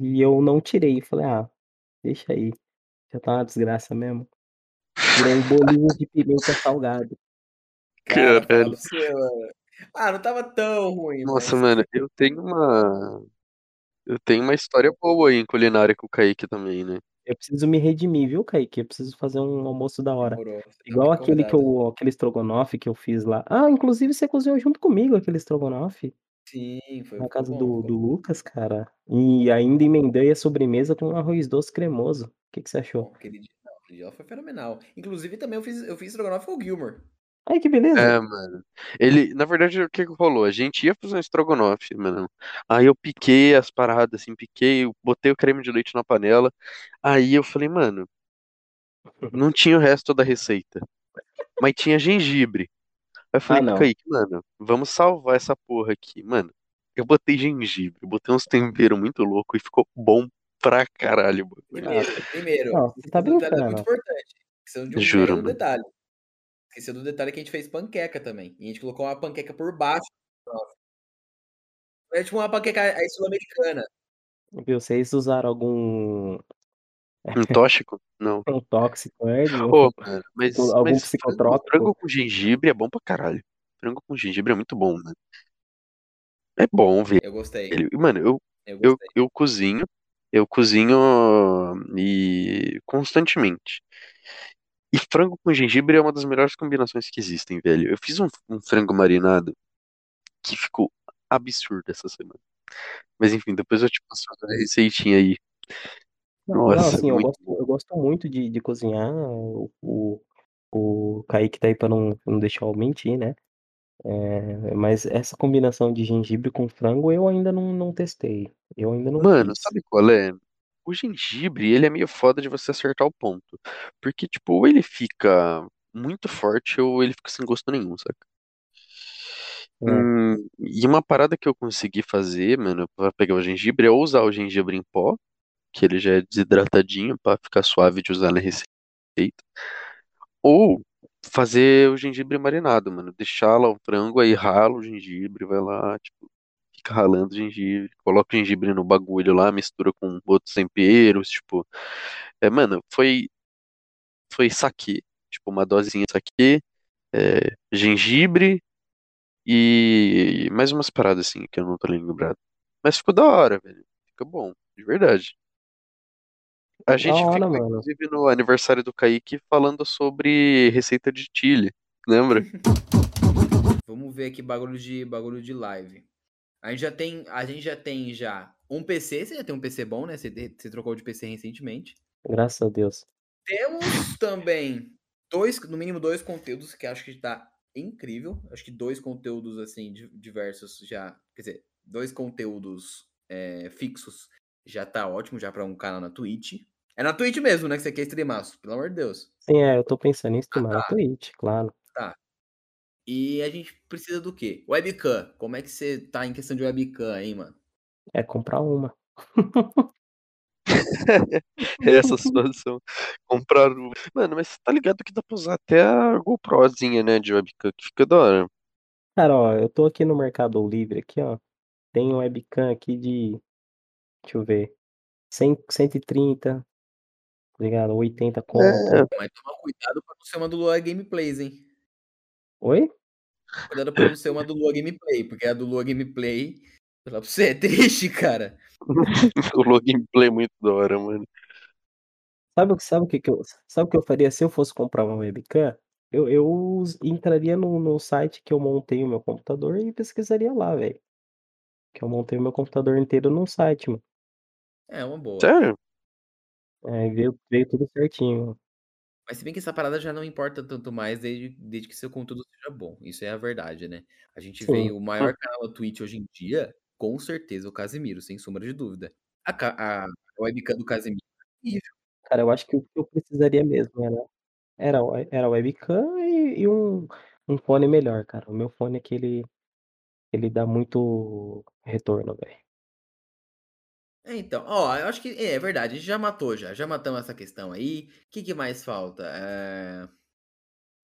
E eu não tirei, falei: "Ah, deixa aí, já tá uma desgraça mesmo". Virou um bolinho de pimenta salgado. Caralho. Ah, não estava tão ruim, Nossa, mas mano, eu tenho uma eu tenho uma história boa aí em culinária com o Kaique também, né. Eu preciso me redimir, viu, Kaique, eu preciso fazer um almoço da hora. Demorou, tá Igual aquele que eu aquele estrogonofe que eu fiz lá ah, inclusive você cozinhou junto comigo aquele estrogonofe. Sim, foi Na casa bom, do do. Lucas, cara. E ainda emendei a sobremesa com um arroz doce cremoso. Que que você achou? Bom, aquele dia não, aquele dia foi fenomenal. Inclusive também eu fiz eu fiz estrogonofe com o Gilmore. Ai, que beleza. É, mano. Ele na verdade, o que que rolou? A gente ia fazer um estrogonofe, mano. Aí eu piquei as paradas, assim, piquei, eu botei o creme de leite na panela, aí eu falei: "Mano" não tinha o resto da receita, mas tinha gengibre. Aí eu Ah, falei o não. Kaique: "Mano, vamos salvar essa porra aqui". Mano, eu botei gengibre, botei uns tempero muito louco e ficou bom pra caralho o bagulho. Ah, Primeiro primeiro, não, você tá um detalhe muito brincando. importante, esqueceu de um Juro, mega mano. detalhe. Esqueceu do detalhe que a gente fez panqueca também, e a gente colocou uma panqueca por baixo. É tipo uma panqueca aí sul-americana. Vocês usaram algum Um tóxico? Não. um tóxico viu, Ô, mano, mas algum mas frango psicotrópico? frango com gengibre é bom pra caralho. Frango com gengibre é muito bom, mano. É bom, velho. Eu gostei. Mano, eu Eu eu eu cozinho eu cozinho e constantemente. E frango com gengibre é uma das melhores combinações que existem, velho. Eu fiz um um frango marinado que ficou absurdo essa semana. Mas enfim, depois eu te passo a receitinha aí. Não não, Nossa, assim, eu gosto eu gosto muito de de cozinhar, o o o Kaique tá aí pra não não deixar eu mentir, né. Eh, mas essa combinação de gengibre com frango eu ainda não não testei, eu ainda não Mano, fiz. sabe qual é? O gengibre, ele é meio foda de você acertar o ponto. Porque, tipo, ou ele fica muito forte ou ele fica sem gosto nenhum, saca? É. Hum, e uma parada que eu consegui fazer, mano, pra pegar o gengibre é ou usar o gengibre em pó, que ele já é desidratadinho pra ficar suave de usar na receita, ou fazer o gengibre marinado, mano. Deixar lá o frango, aí rala o gengibre, vai lá, tipo, fica ralando gengibre, coloca o gengibre no bagulho lá, mistura com outros temperos, tipo. É, mano, foi foi saquê, tipo, uma dosezinha de saquê, é, gengibre e mais umas paradas assim que eu não tô lembrado. Mas ficou da hora, velho. Fica bom, de verdade. A gente hora, ficou, mano. inclusive, no aniversário do Kaique falando sobre receita de chile, lembra? Vamos ver aqui bagulho de bagulho de live. A gente já tem, a gente já tem já um PC, você já tem um PC bom, né? Você, você trocou de PC recentemente. Graças a Deus. Temos também dois, no mínimo dois conteúdos que acho que tá incrível. Acho que dois conteúdos assim diversos já, quer dizer, dois conteúdos é, fixos já tá ótimo já para um canal na Twitch. É na Twitch mesmo, né, que você quer streamar, pelo amor de Deus. Sim, é, eu tô pensando em streamar ah, tá. na Twitch, claro. E a gente precisa do quê? Webcam. Como é que você tá em questão de webcam, hein, mano? É comprar uma. Essa situação. Comprar uma. Mano, mas tá ligado que dá pra usar até a GoProzinha, né, de webcam, que fica da hora. Cara, ó, eu tô aqui no Mercado Livre, aqui, ó. Tem um webcam aqui de. Deixa eu ver. 100, 130, tá ligado? 80 conto. É. Mas toma cuidado pra não ser uma do Lua Gameplays, hein? Oi? Cuidado pra não ser uma do Lua Gameplay, porque a do Lua Gameplay, pra você, é triste, cara. o Lua Gameplay é muito da hora, mano. Sabe, sabe o que, que eu. Sabe o que eu faria se eu fosse comprar uma webcam? Eu, eu entraria no, no site que eu montei o meu computador e pesquisaria lá, velho. Que eu montei o meu computador inteiro num site, mano. É uma boa. Sério? É, veio, veio tudo certinho. Mas se bem que essa parada já não importa tanto mais desde, desde que seu conteúdo seja bom. Isso é a verdade, né? A gente Sim. vê o maior canal da Twitch hoje em dia, com certeza, o Casimiro, sem sombra de dúvida. A, a, a webcam do Casimiro é Cara, eu acho que o que eu precisaria mesmo era, era, era webcam e, e um, um fone melhor, cara. O meu fone aqui, ele, ele dá muito retorno, velho. É, então, ó, eu acho que é, é verdade, a gente já matou já, já matamos essa questão aí. O que, que mais falta? É...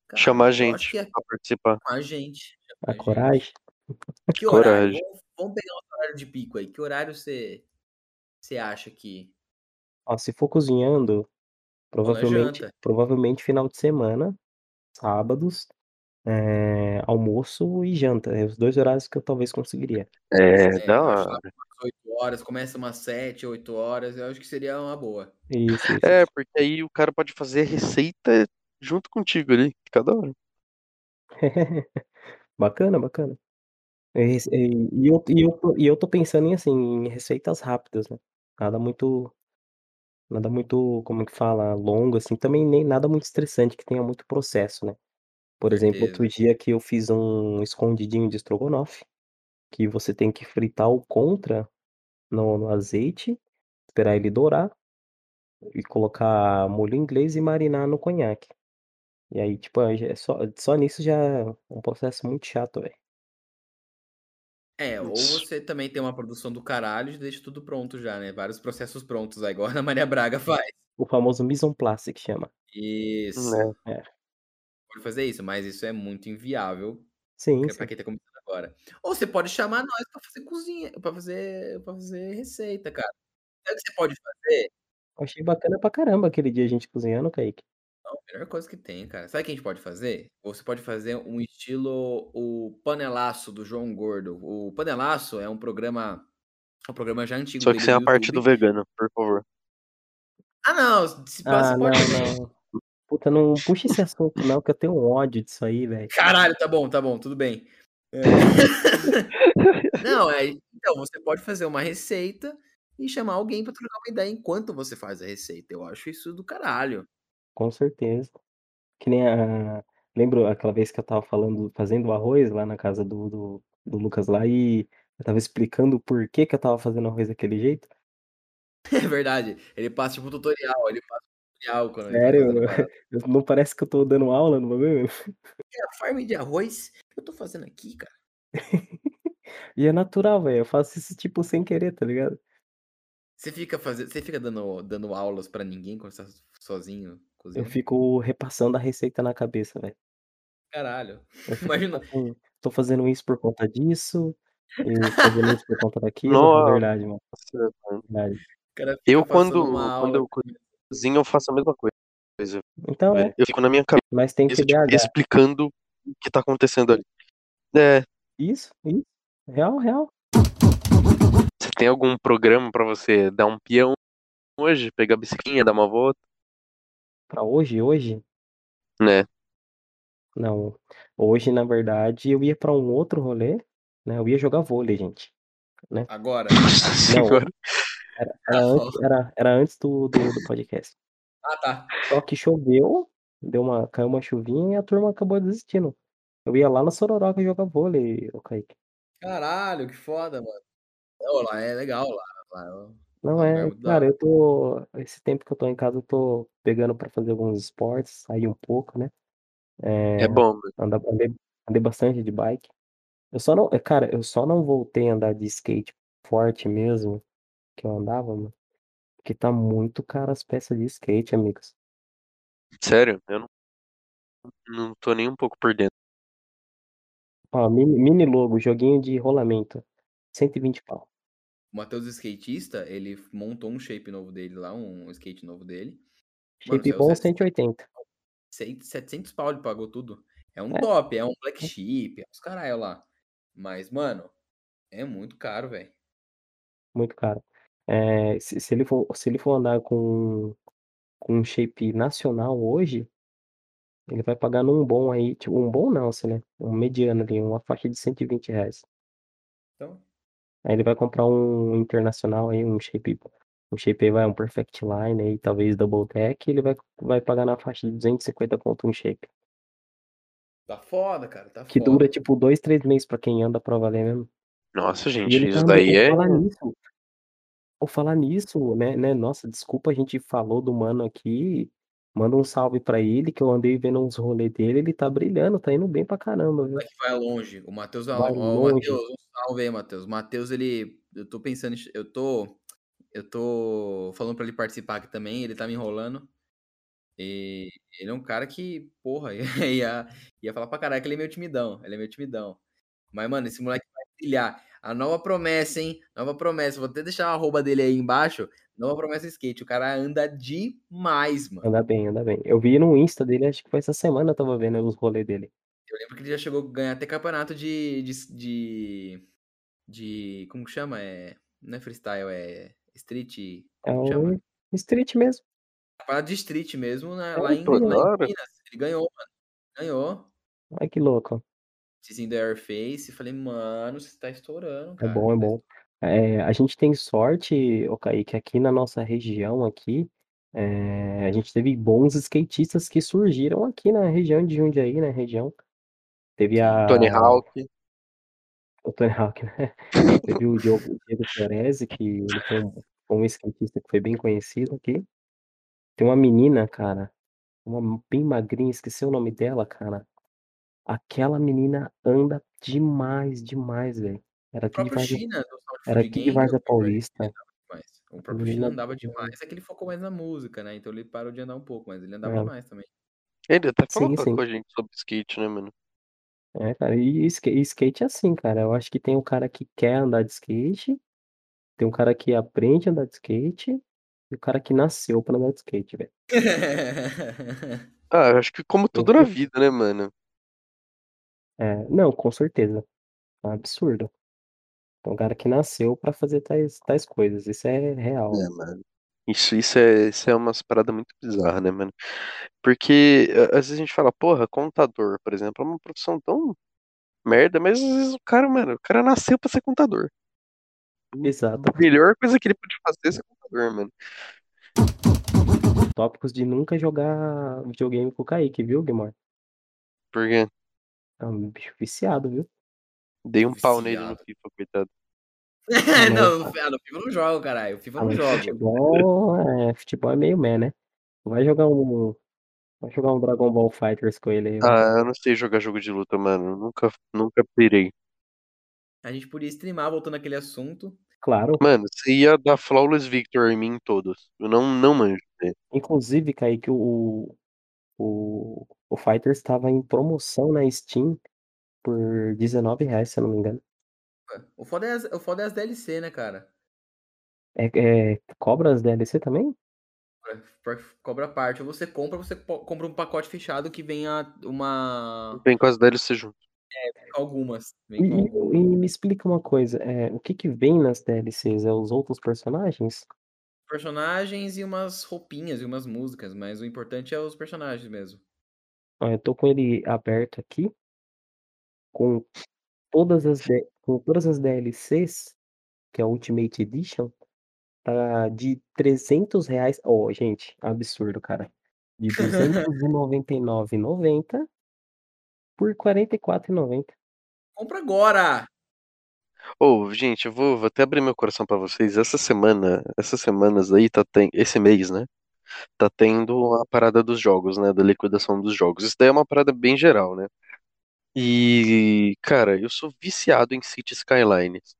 Cara, Chamar a gente é... pra participar. Com a gente. A coragem. Que horário? Vamos, vamos, pegar um horário de pico aí. Que horário você, você acha que. Ó, se for cozinhando, provavelmente, provavelmente final de semana, sábados, é, almoço e janta. É os dois horários que eu talvez conseguiria. É, é da hora. 8 horas, começa umas 7, 8 horas, eu acho que seria uma boa. Isso, isso. É, porque aí o cara pode fazer a receita junto contigo ali, cada hora. bacana, bacana. E, e, eu, e, eu, e eu tô pensando em assim, em receitas rápidas, né? Nada muito. Nada muito, como que fala, longo, assim, também nem nada muito estressante, que tenha muito processo, né? Por exemplo, outro dia que eu fiz um escondidinho de estrogonofe, que você tem que fritar o contra no, no azeite, esperar ele dourar e colocar molho inglês e marinar no conhaque. E aí, tipo, é só, só nisso já é um processo muito chato, velho. É, ou você também tem uma produção do caralho e deixa tudo pronto já, né? Vários processos prontos, igual a Maria Braga faz. O famoso mise en place que chama. Isso. É. é. Pode fazer isso, mas isso é muito inviável sim, pra, sim. quem tá começando agora. Ou você pode chamar nós pra fazer cozinha, pra fazer, pra fazer receita, cara. Sabe o que você pode fazer? Eu achei bacana pra caramba aquele dia a gente cozinhando, Kaique. Não, a melhor coisa que tem, cara. Sabe o que a gente pode fazer? Você pode fazer um estilo o Panelaço do João Gordo. O Panelaço é um programa. É um programa já antigo. Só que sem a parte do vegano, por favor. Ah, não. Se ah, não, não. Puta, não puxa esse assunto, não, que eu tenho ódio disso aí, velho. Caralho, tá bom, tá bom, tudo bem. É. não, é. Então, você pode fazer uma receita e chamar alguém para trocar uma ideia enquanto você faz a receita. Eu acho isso do caralho. Com certeza. Que nem a. Lembro aquela vez que eu tava falando, fazendo arroz lá na casa do, do, do Lucas lá e eu tava explicando por que que eu tava fazendo arroz daquele jeito. É verdade. Ele passa tipo um tutorial, ele passa quando Sério? tá Não parece que eu tô dando aula no bagulho? É a farm de arroz eu tô fazendo aqui, cara. e é natural, velho. Eu faço isso tipo sem querer, tá ligado? Você fica fazendo, você fica dando, dando aulas para ninguém quando você tá sozinho cozinhando? Eu fico repassando a receita na cabeça, velho. Caralho. Imagina. Assim, tô fazendo isso por conta disso, e fazendo isso por conta daquilo, Nossa, é verdade, mano. Verdade. Eu quando, quando eu cozinho, eu faço a mesma coisa. Então, é. Eu fico na minha cabeça Mas tem que tipo, explicando o que tá acontecendo ali. É. Isso, isso. Real, real. Você tem algum programa pra você dar um peão hoje? Pegar a biciclinha, dar uma volta? Pra hoje, hoje? Né? Não. Hoje, na verdade, eu ia pra um outro rolê, né, eu ia jogar vôlei, gente, né. Agora? Nossa Não, senhora. Era era antes era era antes do do do podcast. Ah, tá. Só que choveu, deu uma caiu uma chuvinha e a turma acabou desistindo. Eu ia lá na Sororoca jogar vôlei, ô Kaique. Caralho, que foda, mano. Não, lá é legal, lá lá é Não, lá é é cara, eu tô esse tempo que eu tô em casa eu tô pegando pra fazer alguns esportes, sair um pouco, né, É eh, bom, mano. andar andei andei bastante de bike. Eu só não cara, eu só não voltei a andar de skate forte mesmo, que eu andava, mano, porque tá muito caro as peças de skate, amigos. Sério? Eu não não tô nem um pouco por dentro. Ó, mini mini logo, joguinho de rolamento, 120 pau. O Matheus skatista, ele montou um shape novo dele lá, um skate novo dele. Mano, Shape saiu bom, 700 180. sei 700 pau ele pagou tudo. É um É. top, é um black É. chip, é uns caralho lá. Mas, mano, é muito caro, velho. Muito caro. Eh, se se ele for se ele for andar com com um shape nacional hoje ele vai pagar num bom aí, tipo um bom não, assim, né, um mediano ali, uma faixa de R$120. Então Aí ele vai comprar um internacional aí, um shape um shape aí vai um Perfect Line aí, talvez Double Tech, ele vai vai pagar na faixa de 250 conto um shape. Tá foda, cara, tá Que dura foda. tipo 2, 3 meses pra quem anda pra valer mesmo. Nossa, E gente, tá isso daí é nisso por falar nisso, né né, nossa, desculpa, a gente falou do mano aqui, manda um salve pra ele que eu andei vendo uns rolê dele, ele tá brilhando, tá indo bem pra caramba, viu. moleque vai longe, o Matheus vai ó, o longe. Matheus, um salve aí, Matheus. O Matheus ele eu tô pensando em eu tô eu tô falando pra ele participar aqui também, ele tá me enrolando. E ele é um cara que, porra, ia ia falar pra caralho que ele é meio timidão, ele é meio timidão. Mas, mano, esse moleque vai brilhar. A nova promessa, hein, nova promessa, vou até deixar o arroba dele aí embaixo, nova promessa skate, o cara anda demais, mano. Anda bem, anda bem. Eu vi no Insta dele, acho que foi essa semana eu estava vendo os rolê dele. Eu lembro que ele já chegou a ganhar até campeonato de de de de como que chama? Eh, não é freestyle, é street É como que chama? street mesmo. Parada de street mesmo, né, É, lá em lá em. Minas, ele ganhou, mano, ganhou. Ai que louco. Vicezinho do Airface, falei: "Mano, você tá estourando, É cara, bom, é bom. estourando". Eh, a gente tem sorte, ô Kaique, aqui na nossa região aqui, eh, a gente teve bons skatistas que surgiram aqui na região de Jundiaí, né, região. Teve Sim. Tony a Hawk. o Tony Hawk, né. Teve o Diogo Diego Ferezzi, que ele foi um foi um skatista que foi bem conhecido aqui. Tem uma menina, cara, uma bem magrinha, esqueci o nome dela, cara. Aquela menina anda demais, demais, velho. Era O aqui de próprio Várzea China, do Sound era Food aqui de Gang, Paulista. andava demais. O A próprio China menina andava demais, é que ele focou mais na música, né, então ele parou de andar um pouco, mas ele andava É. demais também. Ele até falou Sim, com sim. com a gente sobre skate, né, mano. É, cara, e ska e skate é assim, cara, eu acho que tem o cara que quer andar de skate, tem um cara que aprende a andar de skate, e o cara que nasceu pra andar de skate, velho. Ah, eu acho que como Eu tudo na vida, né, mano. É, não, com certeza. É um absurdo. Tem um cara que nasceu pra fazer tais tais coisas, isso é real. É, mano. Isso isso é isso é umas parada muito bizarra, né, mano. Porque às vezes a gente fala: "Porra, contador", por exemplo, é uma profissão tão merda, mas às vezes o cara, mano, o cara nasceu pra ser contador. Exato. A melhor coisa que ele pode fazer é ser contador, mano. Tópicos de nunca jogar videogame com o Kaique, viu, Guimar? Por quê? É um bicho viciado, viu. Dei um pau nele no Viciado. FIFA, coitado. Não, no ah, no FIFA não jogo, caralho, o FIFA Ah, não jogo. futebol é futebol é meio meh, né. Vai jogar um vai jogar um Dragon Ball Fighters com ele aí. Ah, eu não sei jogar jogo de luta, mano, nunca nunca pirei. A gente podia streamar, voltando àquele assunto. Claro. Mano, você ia dar flawless victory em mim em todos. Eu não não manjo. Inclusive, Kaique, o o o Fighters estava em promoção na Steam por R$19,00, se eu não me engano. É, o foda é as o foda é as DLC, né, cara. É é cobra as DLC também? É, cobra parte, ou você compra ou você compra um pacote fechado que venha uma Vem com as DLC junto. É, vem com algumas, E vem com e e me explica uma coisa, eh, o que que vem nas DLCs, é os outros personagens? Personagens e umas roupinhas e umas músicas, mas o importante é os personagens mesmo. Ó, eu tô com ele aberto aqui. Com todas as D com todas as DLCs, que é a Ultimate Edition, tá de R$300. Ó, gente, absurdo, cara. De R$299,90 por R$44,90. Compra agora! Ô, gente, eu vou, vou até abrir meu coração pra vocês. Essa semana, essas semanas aí, tá tem, esse mês, né? Tá tendo a parada dos jogos, né? Da liquidação dos jogos. Isso daí é uma parada bem geral, né? E, cara, eu sou viciado em City Skylines.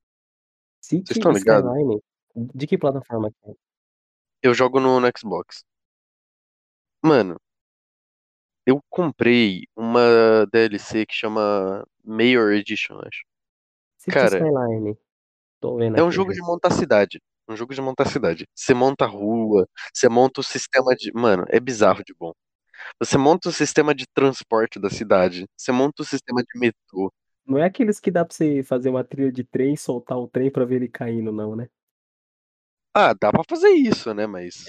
Vocês City estão ligados? Skyline? De que plataforma que é? Eu jogo no, no Xbox. Mano, eu comprei uma DLC que chama Mayor Edition, acho. City Cara, Skyline. Tô vendo é um aqui jogo de montar cidade. Um jogo de montar cidade. Você monta a rua, você monta o sistema de. Mano, é bizarro de bom. Você monta o sistema de transporte da cidade. Você monta o sistema de metrô. Não é aqueles que dá pra você fazer uma trilha de trem, soltar o trem pra ver ele caindo, não, né? Ah, dá pra fazer isso, né? Mas.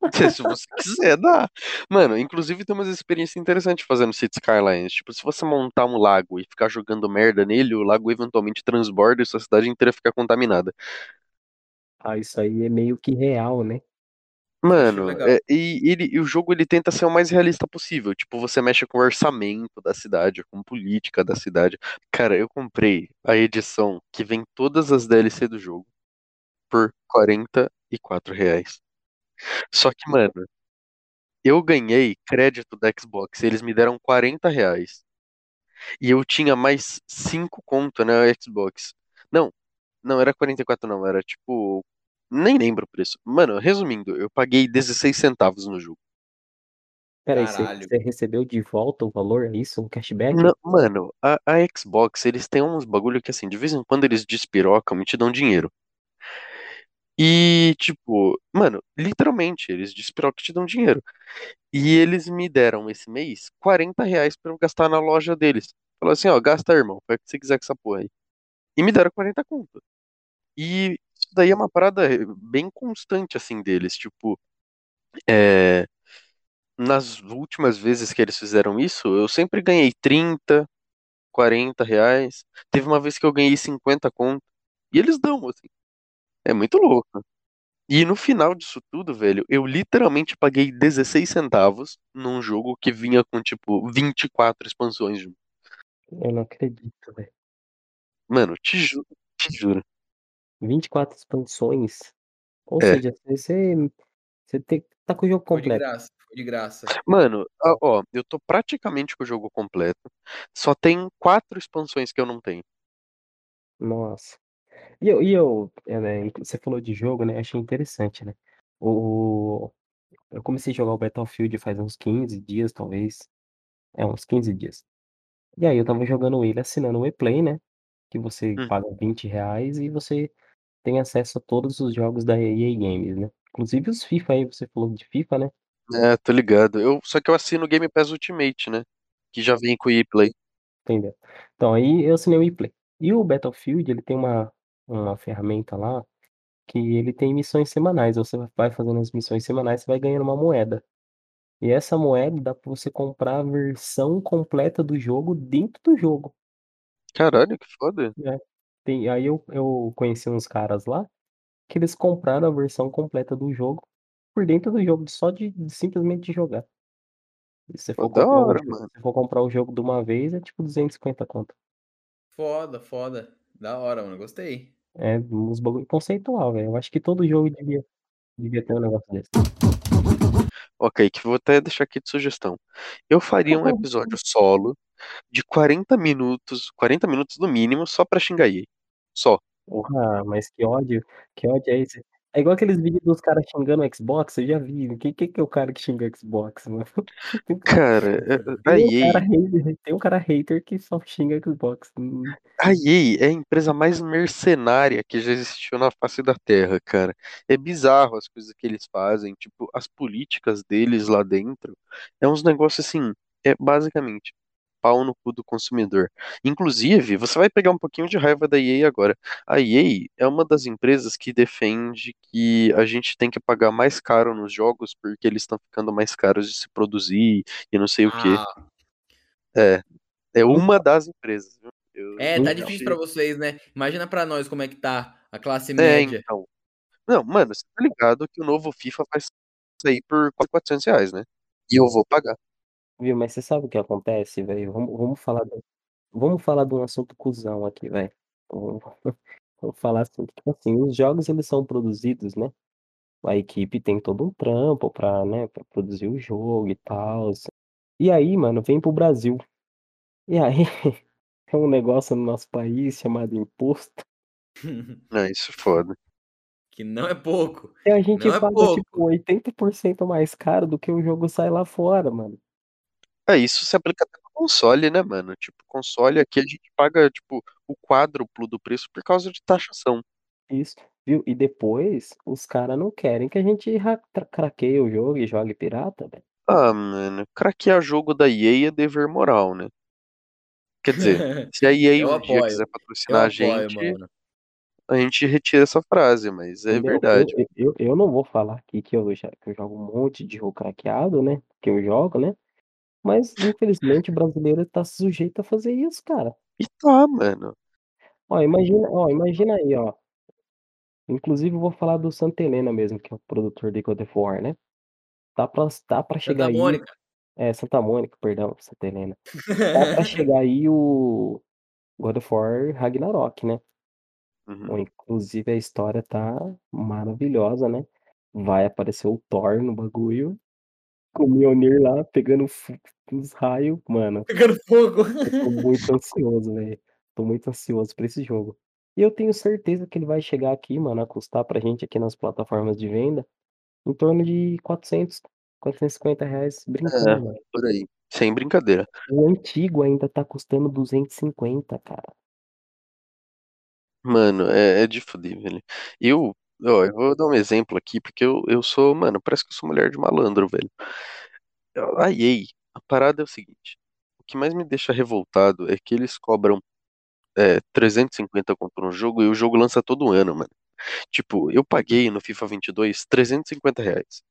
Se você quiser, dá. Mano, inclusive tem umas experiências interessantes fazendo City Skylines. Tipo, se você montar um lago e ficar jogando merda nele, o lago eventualmente transborda e sua cidade inteira fica contaminada. Ah, isso aí é meio que real, né? Mano, é, e, ele, e o jogo ele tenta ser o mais realista possível. Tipo, você mexe com o orçamento da cidade, com política da cidade. Cara, eu comprei a edição que vem todas as DLC do jogo por 44 reais. Só que, mano, eu ganhei crédito da Xbox, eles me deram 40 reais. E eu tinha mais 5 conto na Xbox. Não, não era 44 não, era tipo. Nem lembro o preço. Mano, resumindo, eu paguei 16 centavos no jogo. Peraí, você Caralho. você recebeu de volta o valor, é isso? O cashback? Não, mano, a, a Xbox, eles têm uns bagulho que assim, de vez em quando eles despirocam e te dão dinheiro. E, tipo, mano, literalmente, eles despirocam e te dão dinheiro. E eles me deram esse mês 40 reais pra eu gastar na loja deles. Falou assim, ó, gasta, irmão, faz o que você quiser com essa porra aí. E me deram 40 conto. E isso daí é uma parada bem constante, assim, deles. Tipo, é, nas últimas vezes que eles fizeram isso, eu sempre ganhei 30, 40 reais. Teve uma vez que eu ganhei 50 conto. E eles dão, assim. É muito louco. E no final disso tudo, velho, eu literalmente paguei 16 centavos num jogo que vinha com, tipo, 24 expansões. Eu não acredito, velho. Mano, te juro, te juro. 24 expansões. Ou É. seja, você, você tem, tá com o jogo Foi de completo. graça, foi de graça. Mano, ó, ó, eu tô praticamente com o jogo completo. Só tem quatro expansões que eu não tenho. Nossa. E eu, e eu é, né, você falou de jogo, né? Achei interessante, né? O, eu comecei a jogar o Battlefield faz uns 15 dias, talvez. É, uns 15 dias. E aí eu tava jogando ele assinando o ePlay, né? Que você Hum. paga 20 reais e você tem acesso a todos os jogos da EA Games, né? Inclusive os FIFA aí, você falou de FIFA, né? É, tô ligado. Eu, só que eu assino o Game Pass Ultimate, né? Que já vem com o ePlay. Entendeu? Então aí eu assinei o ePlay. E o Battlefield, ele tem uma, uma ferramenta lá que ele tem missões semanais. Você vai fazendo as missões semanais, você vai ganhando uma moeda. E essa moeda dá pra você comprar a versão completa do jogo dentro do jogo. Caralho, que foda. né? Tem, aí eu, eu conheci uns caras lá que eles compraram a versão completa do jogo por dentro do jogo, só de, de simplesmente jogar. E se você for comprar o hora, se for comprar o jogo de uma vez, é tipo 250 conto. Foda, foda. Da hora, mano. Gostei. É uns bagulho conceitual, velho. Eu acho que todo jogo devia, devia ter um negócio desse. Ok, que vou até deixar aqui de sugestão. Eu faria um episódio solo de 40 minutos, 40 minutos no mínimo, só pra xingar EA. Só. Porra, mas que ódio, que ódio é esse? É igual aqueles vídeos dos caras xingando o Xbox, eu já vi. Quem que, que é o cara que xinga o Xbox, mano? Cara, é, a tem um EA, cara hater, tem um cara hater que só xinga Xbox. Hum, a EA é a empresa mais mercenária que já existiu na face da Terra, cara. É bizarro as coisas que eles fazem, tipo, as políticas deles lá dentro. É uns negócios assim, é basicamente, pau no cu do consumidor. Inclusive, você vai pegar um pouquinho de raiva da EA agora. A EA é uma das empresas que defende que a gente tem que pagar mais caro nos jogos porque eles estão ficando mais caros de se produzir e não sei o quê. Ah, É, é uma das empresas? Eu- é, tá difícil pra vocês, né? Imagina pra nós como é que tá a classe É, média. então. Não, mano, você tá ligado que o novo FIFA vai sair por quase 400 reais, né? E eu vou pagar. Viu, mas você sabe o que acontece, velho? Vamos, vamos falar do, vamos falar de um assunto cuzão aqui, velho. Vamos, vamos falar assim, tipo assim, os jogos eles são produzidos, né? A equipe tem todo um trampo pra, né, pra produzir o jogo e tal. E aí, mano, vem pro Brasil. E aí, tem um negócio no nosso país chamado imposto. Não, isso é foda. que não é pouco. E a gente Não é paga, pouco. tipo, 80% mais caro do que o jogo sai lá fora, mano. É, isso se aplica até no console, né, mano? Tipo, console aqui a gente paga, tipo, o quádruplo do preço por causa de taxação. Isso, viu? E depois, os caras não querem que a gente ra- tra- craqueie o jogo e jogue pirata, velho. Ah, mano, craquear jogo da EA é dever moral, né? Quer dizer, se a EA Eu um dia apoio. quiser patrocinar a gente, mano. a gente retira essa frase, mas é Entendeu? verdade. Eu, eu, eu não vou falar aqui que eu, já, que eu jogo um monte de jogo craqueado, né? Que eu jogo, né? Mas, infelizmente, o brasileiro tá sujeito a fazer isso, cara. E tá, mano. Ó, imagina, ó, imagina aí, ó. Inclusive, eu vou falar do Santa Helena mesmo, que é o produtor de God of War, né? Tá pra, tá pra chegar Santa aí. Mônica. É, Santa Mônica, perdão, Santa Helena. Tá pra chegar aí o God of War Ragnarok, né? Uhum. Bom, Inclusive, a história tá maravilhosa, né? Vai aparecer o Thor no bagulho, com o Mjolnir lá pegando uns raios. Mano, Pegando fogo. eu tô muito ansioso, velho. Tô muito ansioso pra esse jogo. E eu tenho certeza que ele vai chegar aqui, mano, a custar pra gente aqui nas plataformas de venda em torno de 400, 450 reais, brincando, É. mano. Por aí. Sem brincadeira. O antigo ainda tá custando 250, cara. Mano, é, é de fuder, velho. Eu, ó, eu vou dar um exemplo aqui, porque eu, eu sou, mano, parece que eu sou mulher de malandro, velho. A EA, a parada é o seguinte: o que mais me deixa revoltado é que eles cobram é, 350 conto no jogo e o jogo lança todo ano, mano. Tipo, eu paguei no FIFA 22 350 reais.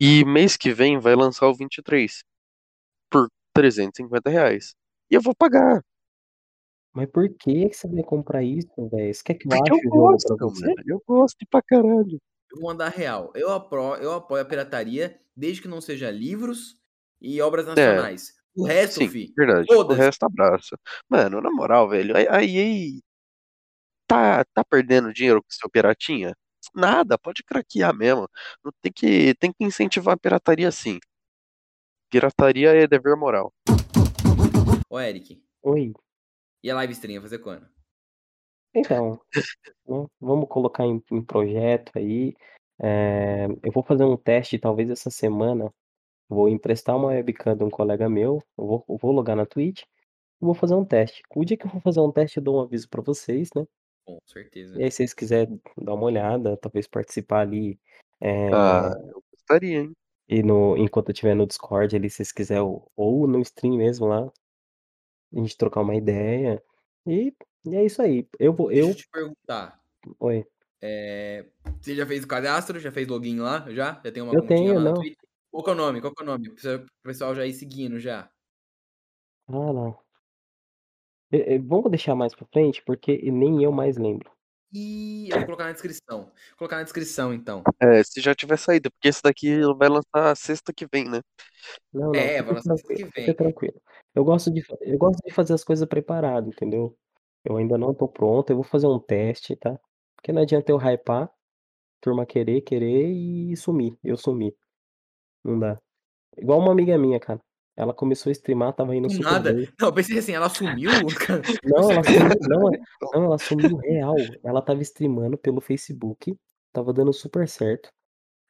E mês que vem vai lançar o 23 por 350 reais. E eu vou pagar, Mas por que que você vai comprar isso, velho? Você quer que eu porque ache eu o jogo gosto, pra você? mano. Eu gosto pra caralho. Eu vou mandar real. Eu apoio, eu apoio a pirataria desde que não seja livros e obras nacionais. O resto, É. Sim, fi. verdade. O resto abraça. Mano, na moral, velho, a a EA tá, tá perdendo dinheiro com seu piratinha? Nada, pode craquear mesmo. Não tem que, tem que incentivar a pirataria sim. Pirataria é dever moral. Ô, Eric. Oi. E a live stream vai fazer quando? Então, né, vamos colocar em, em projeto aí. É, eu vou fazer um teste, talvez essa semana. Vou emprestar uma webcam de um colega meu. Eu vou, eu vou logar na Twitch. e Vou fazer um teste. O dia que eu for fazer um teste, eu dou um aviso pra vocês, né? Com certeza. E aí, se vocês quiserem dar uma olhada, talvez participar ali. é, Ah, eu gostaria, hein? E no, enquanto eu estiver no Discord ali, se vocês quiserem, ou, ou no stream mesmo lá, a gente trocar uma ideia. E, e é isso aí. Eu vou. Deixa Eu. eu te perguntar. Oi. É, Você já fez o cadastro? Já fez login lá? Já? Já tem uma Eu tenho, lá não. Qual que é o nome? Qual que é o nome? Pra o pessoal já ir seguindo já. Ah, não. Vamos deixar mais pra frente, porque nem eu mais lembro. E eu vou colocar na descrição. Vou colocar na descrição, então. É, se já tiver saído, porque esse daqui vai lançar sexta que vem, né? Não, não, É, fica vai lançar sexta que fica vem. tranquilo. Eu gosto de, eu gosto de fazer as coisas preparado, entendeu? Eu ainda não tô pronto, eu vou fazer um teste, tá? Porque não adianta eu hypar, turma querer, querer e sumir. Eu sumir. Não dá. Igual uma amiga minha, cara. Ela começou a streamar, tava indo Do super nada. bem. Não, eu pensei assim, ela sumiu? cara. Não, ela sumiu, não, Então, não, ela sumiu real. Ela tava streamando pelo Facebook, tava dando super certo.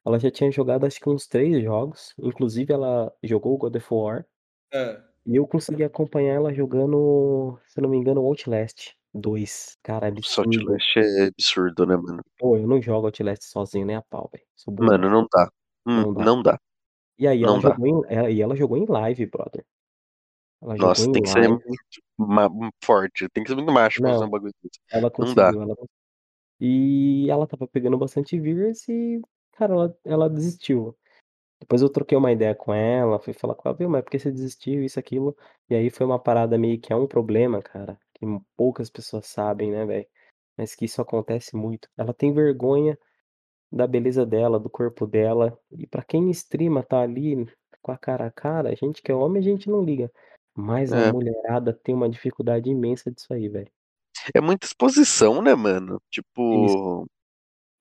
Ela já tinha jogado acho que uns três jogos, inclusive ela jogou o God of War, Ah, e eu consegui acompanhar ela jogando, se eu não me engano, Outlast 2. Cara, o absurdo. Outlast é absurdo, né, mano? Pô, eu não jogo Outlast sozinho nem a pau, velho. Mano, não dá. Hum, Não dá. não dá. E aí ela Não dá. jogou em, ela- e ela jogou em live, brother. Ela Nossa, tem em que ser live. muito ma- forte, tem que ser muito macho pra fazer um bagulho desse. Ela Não dá. conseguiu, ela e ela estava pegando bastante views e, cara, ela ela desistiu. Depois eu troquei uma ideia com ela, fui falar com ela: "Viu, mas por que você desistiu, isso, aquilo". E aí foi uma parada meio que é um problema, cara, que poucas pessoas sabem, né, velho, mas que isso acontece muito. Ela tem vergonha da beleza dela, do corpo dela, e pra quem streama, tá ali com a cara a cara, a gente que é homem, a gente não liga, mas a É. mulherada tem uma dificuldade imensa disso aí, velho. É muita exposição, né, mano? Isso. Tipo,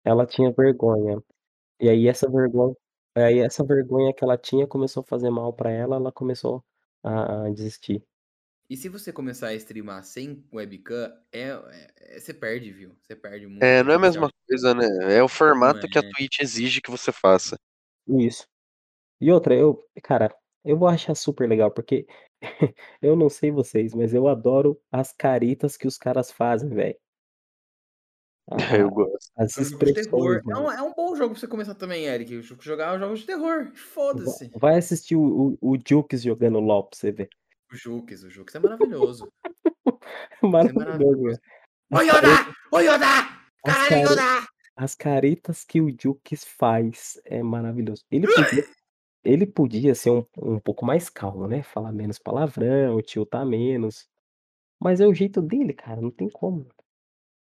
Ela tinha vergonha. E aí essa vergonha aí essa vergonha que ela tinha começou a fazer mal pra ela, ela começou a a desistir. E se você começar a streamar sem webcam, é é você perde, viu, você perde muito é, não é a mesma coisa, né? É o formato que a é. Twitch exige que você faça. Isso. E outra, eu cara, eu vou achar super legal, porque eu não sei vocês, mas eu adoro as caritas que os caras fazem, velho. Eu a gosto. as É um expressões, É um é um bom jogo pra você começar também, Eric, jo jogar jogos de terror, foda-se. vai assistir o o o Jukes jogando LOL pra você ver. O Jukes, o Jukes é maravilhoso. Isso é Maravilhoso, maravilhoso. velho. "Ô As Yoda! caretas Ô Yoda! Caralho, Yoda!" as caretas que o Jukes faz é maravilhoso. Ele podia ele podia ser um um pouco mais calmo, né, falar menos palavrão, tiltar menos, mas é o jeito dele, cara, não tem como.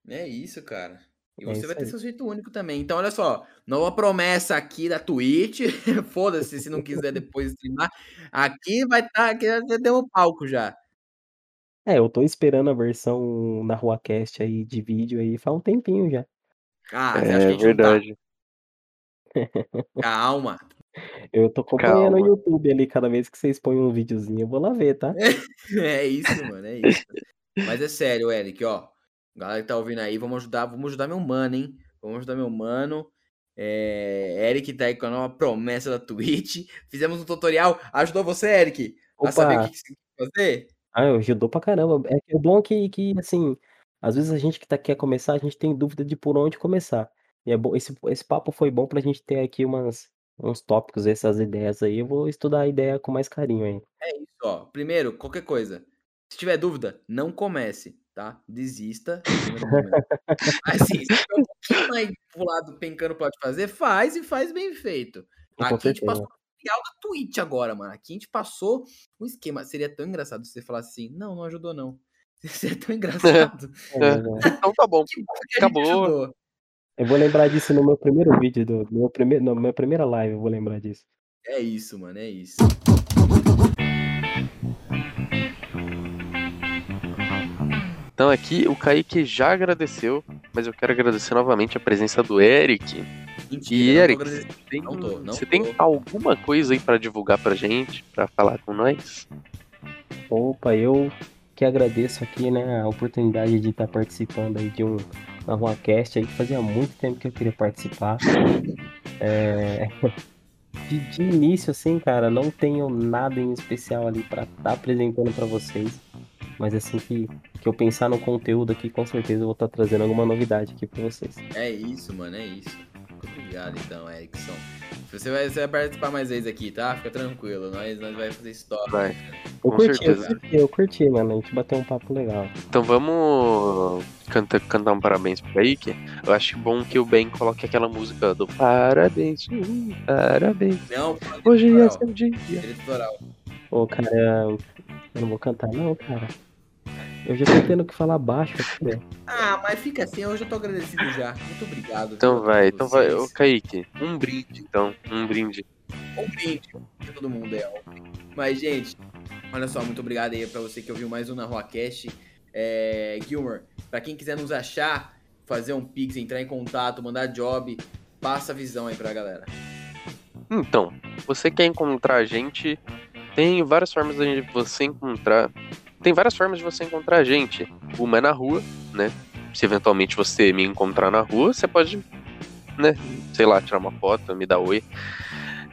É isso, cara. E É você isso vai ter aí. seu jeito único também. Então olha só, nova promessa aqui da Twitch, foda-se se não quiser depois streamar, aqui vai estar aqui já deu o palco já. É, eu tô esperando a versão na RuaCast aí de vídeo aí faz um tempinho já. Ah, você acha que É a gente não tá? verdade. Calma. Eu tô acompanhando o Calma. YouTube ali, cada vez que vocês põem um videozinho, eu vou lá ver, tá? É isso, mano, é isso. Mas é sério, Eric, ó, galera que tá ouvindo aí, vamos ajudar vamos ajudar meu mano, hein. Vamos ajudar meu mano. Eh, Eric tá aí com a nova promessa da Twitch. Fizemos um tutorial. Ajudou você, Eric, a saber o Opa! que você tem que fazer? Ah, ajudou pra caramba. É que o bom é que que, assim, às vezes a gente que tá quer começar, a gente tem dúvida de por onde começar. E é bom esse esse papo foi bom pra gente ter aqui umas uns tópicos, essas ideias aí, eu vou estudar a ideia com mais carinho aí. É isso, ó, primeiro, qualquer coisa, se tiver dúvida, não comece, tá, desista momento. Assim, se tiver um pouquinho mais pro lado pencando pode fazer, faz e faz bem feito. Aqui a gente passou o da Twitch agora, mano, aqui a gente passou um esquema, seria tão engraçado se você falasse assim: "Não, não ajudou não". Seria tão engraçado. É verdade. Então tá bom, bom acabou. Eu vou lembrar disso no meu primeiro vídeo do no meu primeiro na minha primeira live, eu vou lembrar disso. É isso, mano, é isso. Então aqui o Kaique já agradeceu, mas eu quero agradecer novamente a presença do Eric. Mentira, E Eric, agradecendo. tem- Não tô, não você tô. tem alguma coisa aí pra divulgar pra gente, pra falar com nós? Opa, eu que agradeço aqui, né, a oportunidade de estar participando aí de um na RuaCast aí, que fazia muito tempo que eu queria participar. É, de de início, assim, cara, não tenho nada em especial ali pra estar apresentando pra vocês, mas assim que que eu pensar no conteúdo aqui, com certeza eu vou estar trazendo alguma novidade aqui pra vocês. É isso, mano, é isso. Muito obrigado, então, Erickson. Você vai, você vai participar mais vezes aqui, tá? Fica tranquilo, nós, nós vai fazer história. Vai. Eu Com curti, eu certeza. curti, eu curti, mano, a gente bateu um papo legal. Então vamos canta, cantar um parabéns pro Kaique. Eu acho bom que o Ben coloque aquela música do parabéns, parabéns. Não, Hoje é seu dia. Ô, cara, eu não vou cantar não, cara. Eu já tô tendo que falar baixo aqui, né? Ah, mas fica assim, eu já tô agradecido já. Muito obrigado. Então vai, então vai. Ô Kaique, um brinde então, um brinde. Um brinde pra todo mundo é um brinde. Mas, gente, olha só, muito obrigado aí pra você que ouviu mais um na RuaCast. É, Gilmer, pra quem quiser nos achar, fazer um pix, entrar em contato, mandar job, passa a visão aí pra galera. Então, você quer encontrar a gente, tem várias formas de você encontrar. Tem várias formas de você encontrar a gente. Uma é na rua, né? Se eventualmente você me encontrar na rua, você pode, né? Sei lá, tirar uma foto, me dar oi.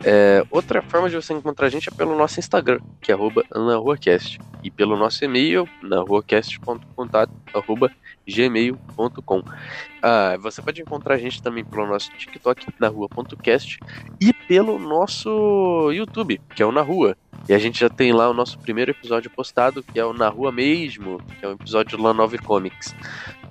É, outra forma de você encontrar a gente é pelo nosso Instagram, que é arroba naruacast. E pelo nosso e-mail, naruacast.contato, arroba gmail.com. Ah, você pode encontrar a gente também pelo nosso TikTok, na rua.cast, e pelo nosso YouTube, que é o Na Rua. E a gente já tem lá o nosso primeiro episódio postado, que é o Na Rua Mesmo, que é um episódio do La Nove Comics.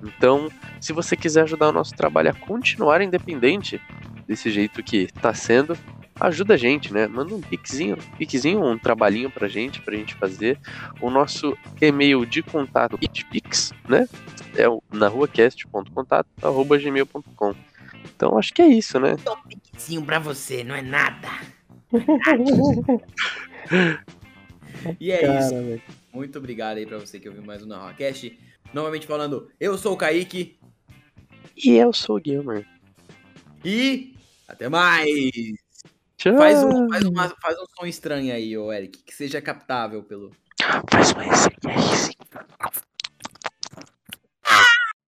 Então, se você quiser ajudar o nosso trabalho a continuar independente, desse jeito que tá sendo, ajuda a gente, né? Manda um pixinho, pixinho, um trabalhinho pra gente, pra gente fazer. O nosso e-mail de contato, pix, né? É o naruacast.contato.gmail.com Então acho que é isso, né? Só um piquezinho pra você, não é nada. e é Cara, isso. velho. Muito obrigado aí pra você que ouviu mais um Narracast. Novamente falando, eu sou o Kaique E eu sou o Gilmer. e até mais. Tchau. Faz um, faz, uma- faz um som estranho aí, ô Eric, que seja captável pelo. Faz mais.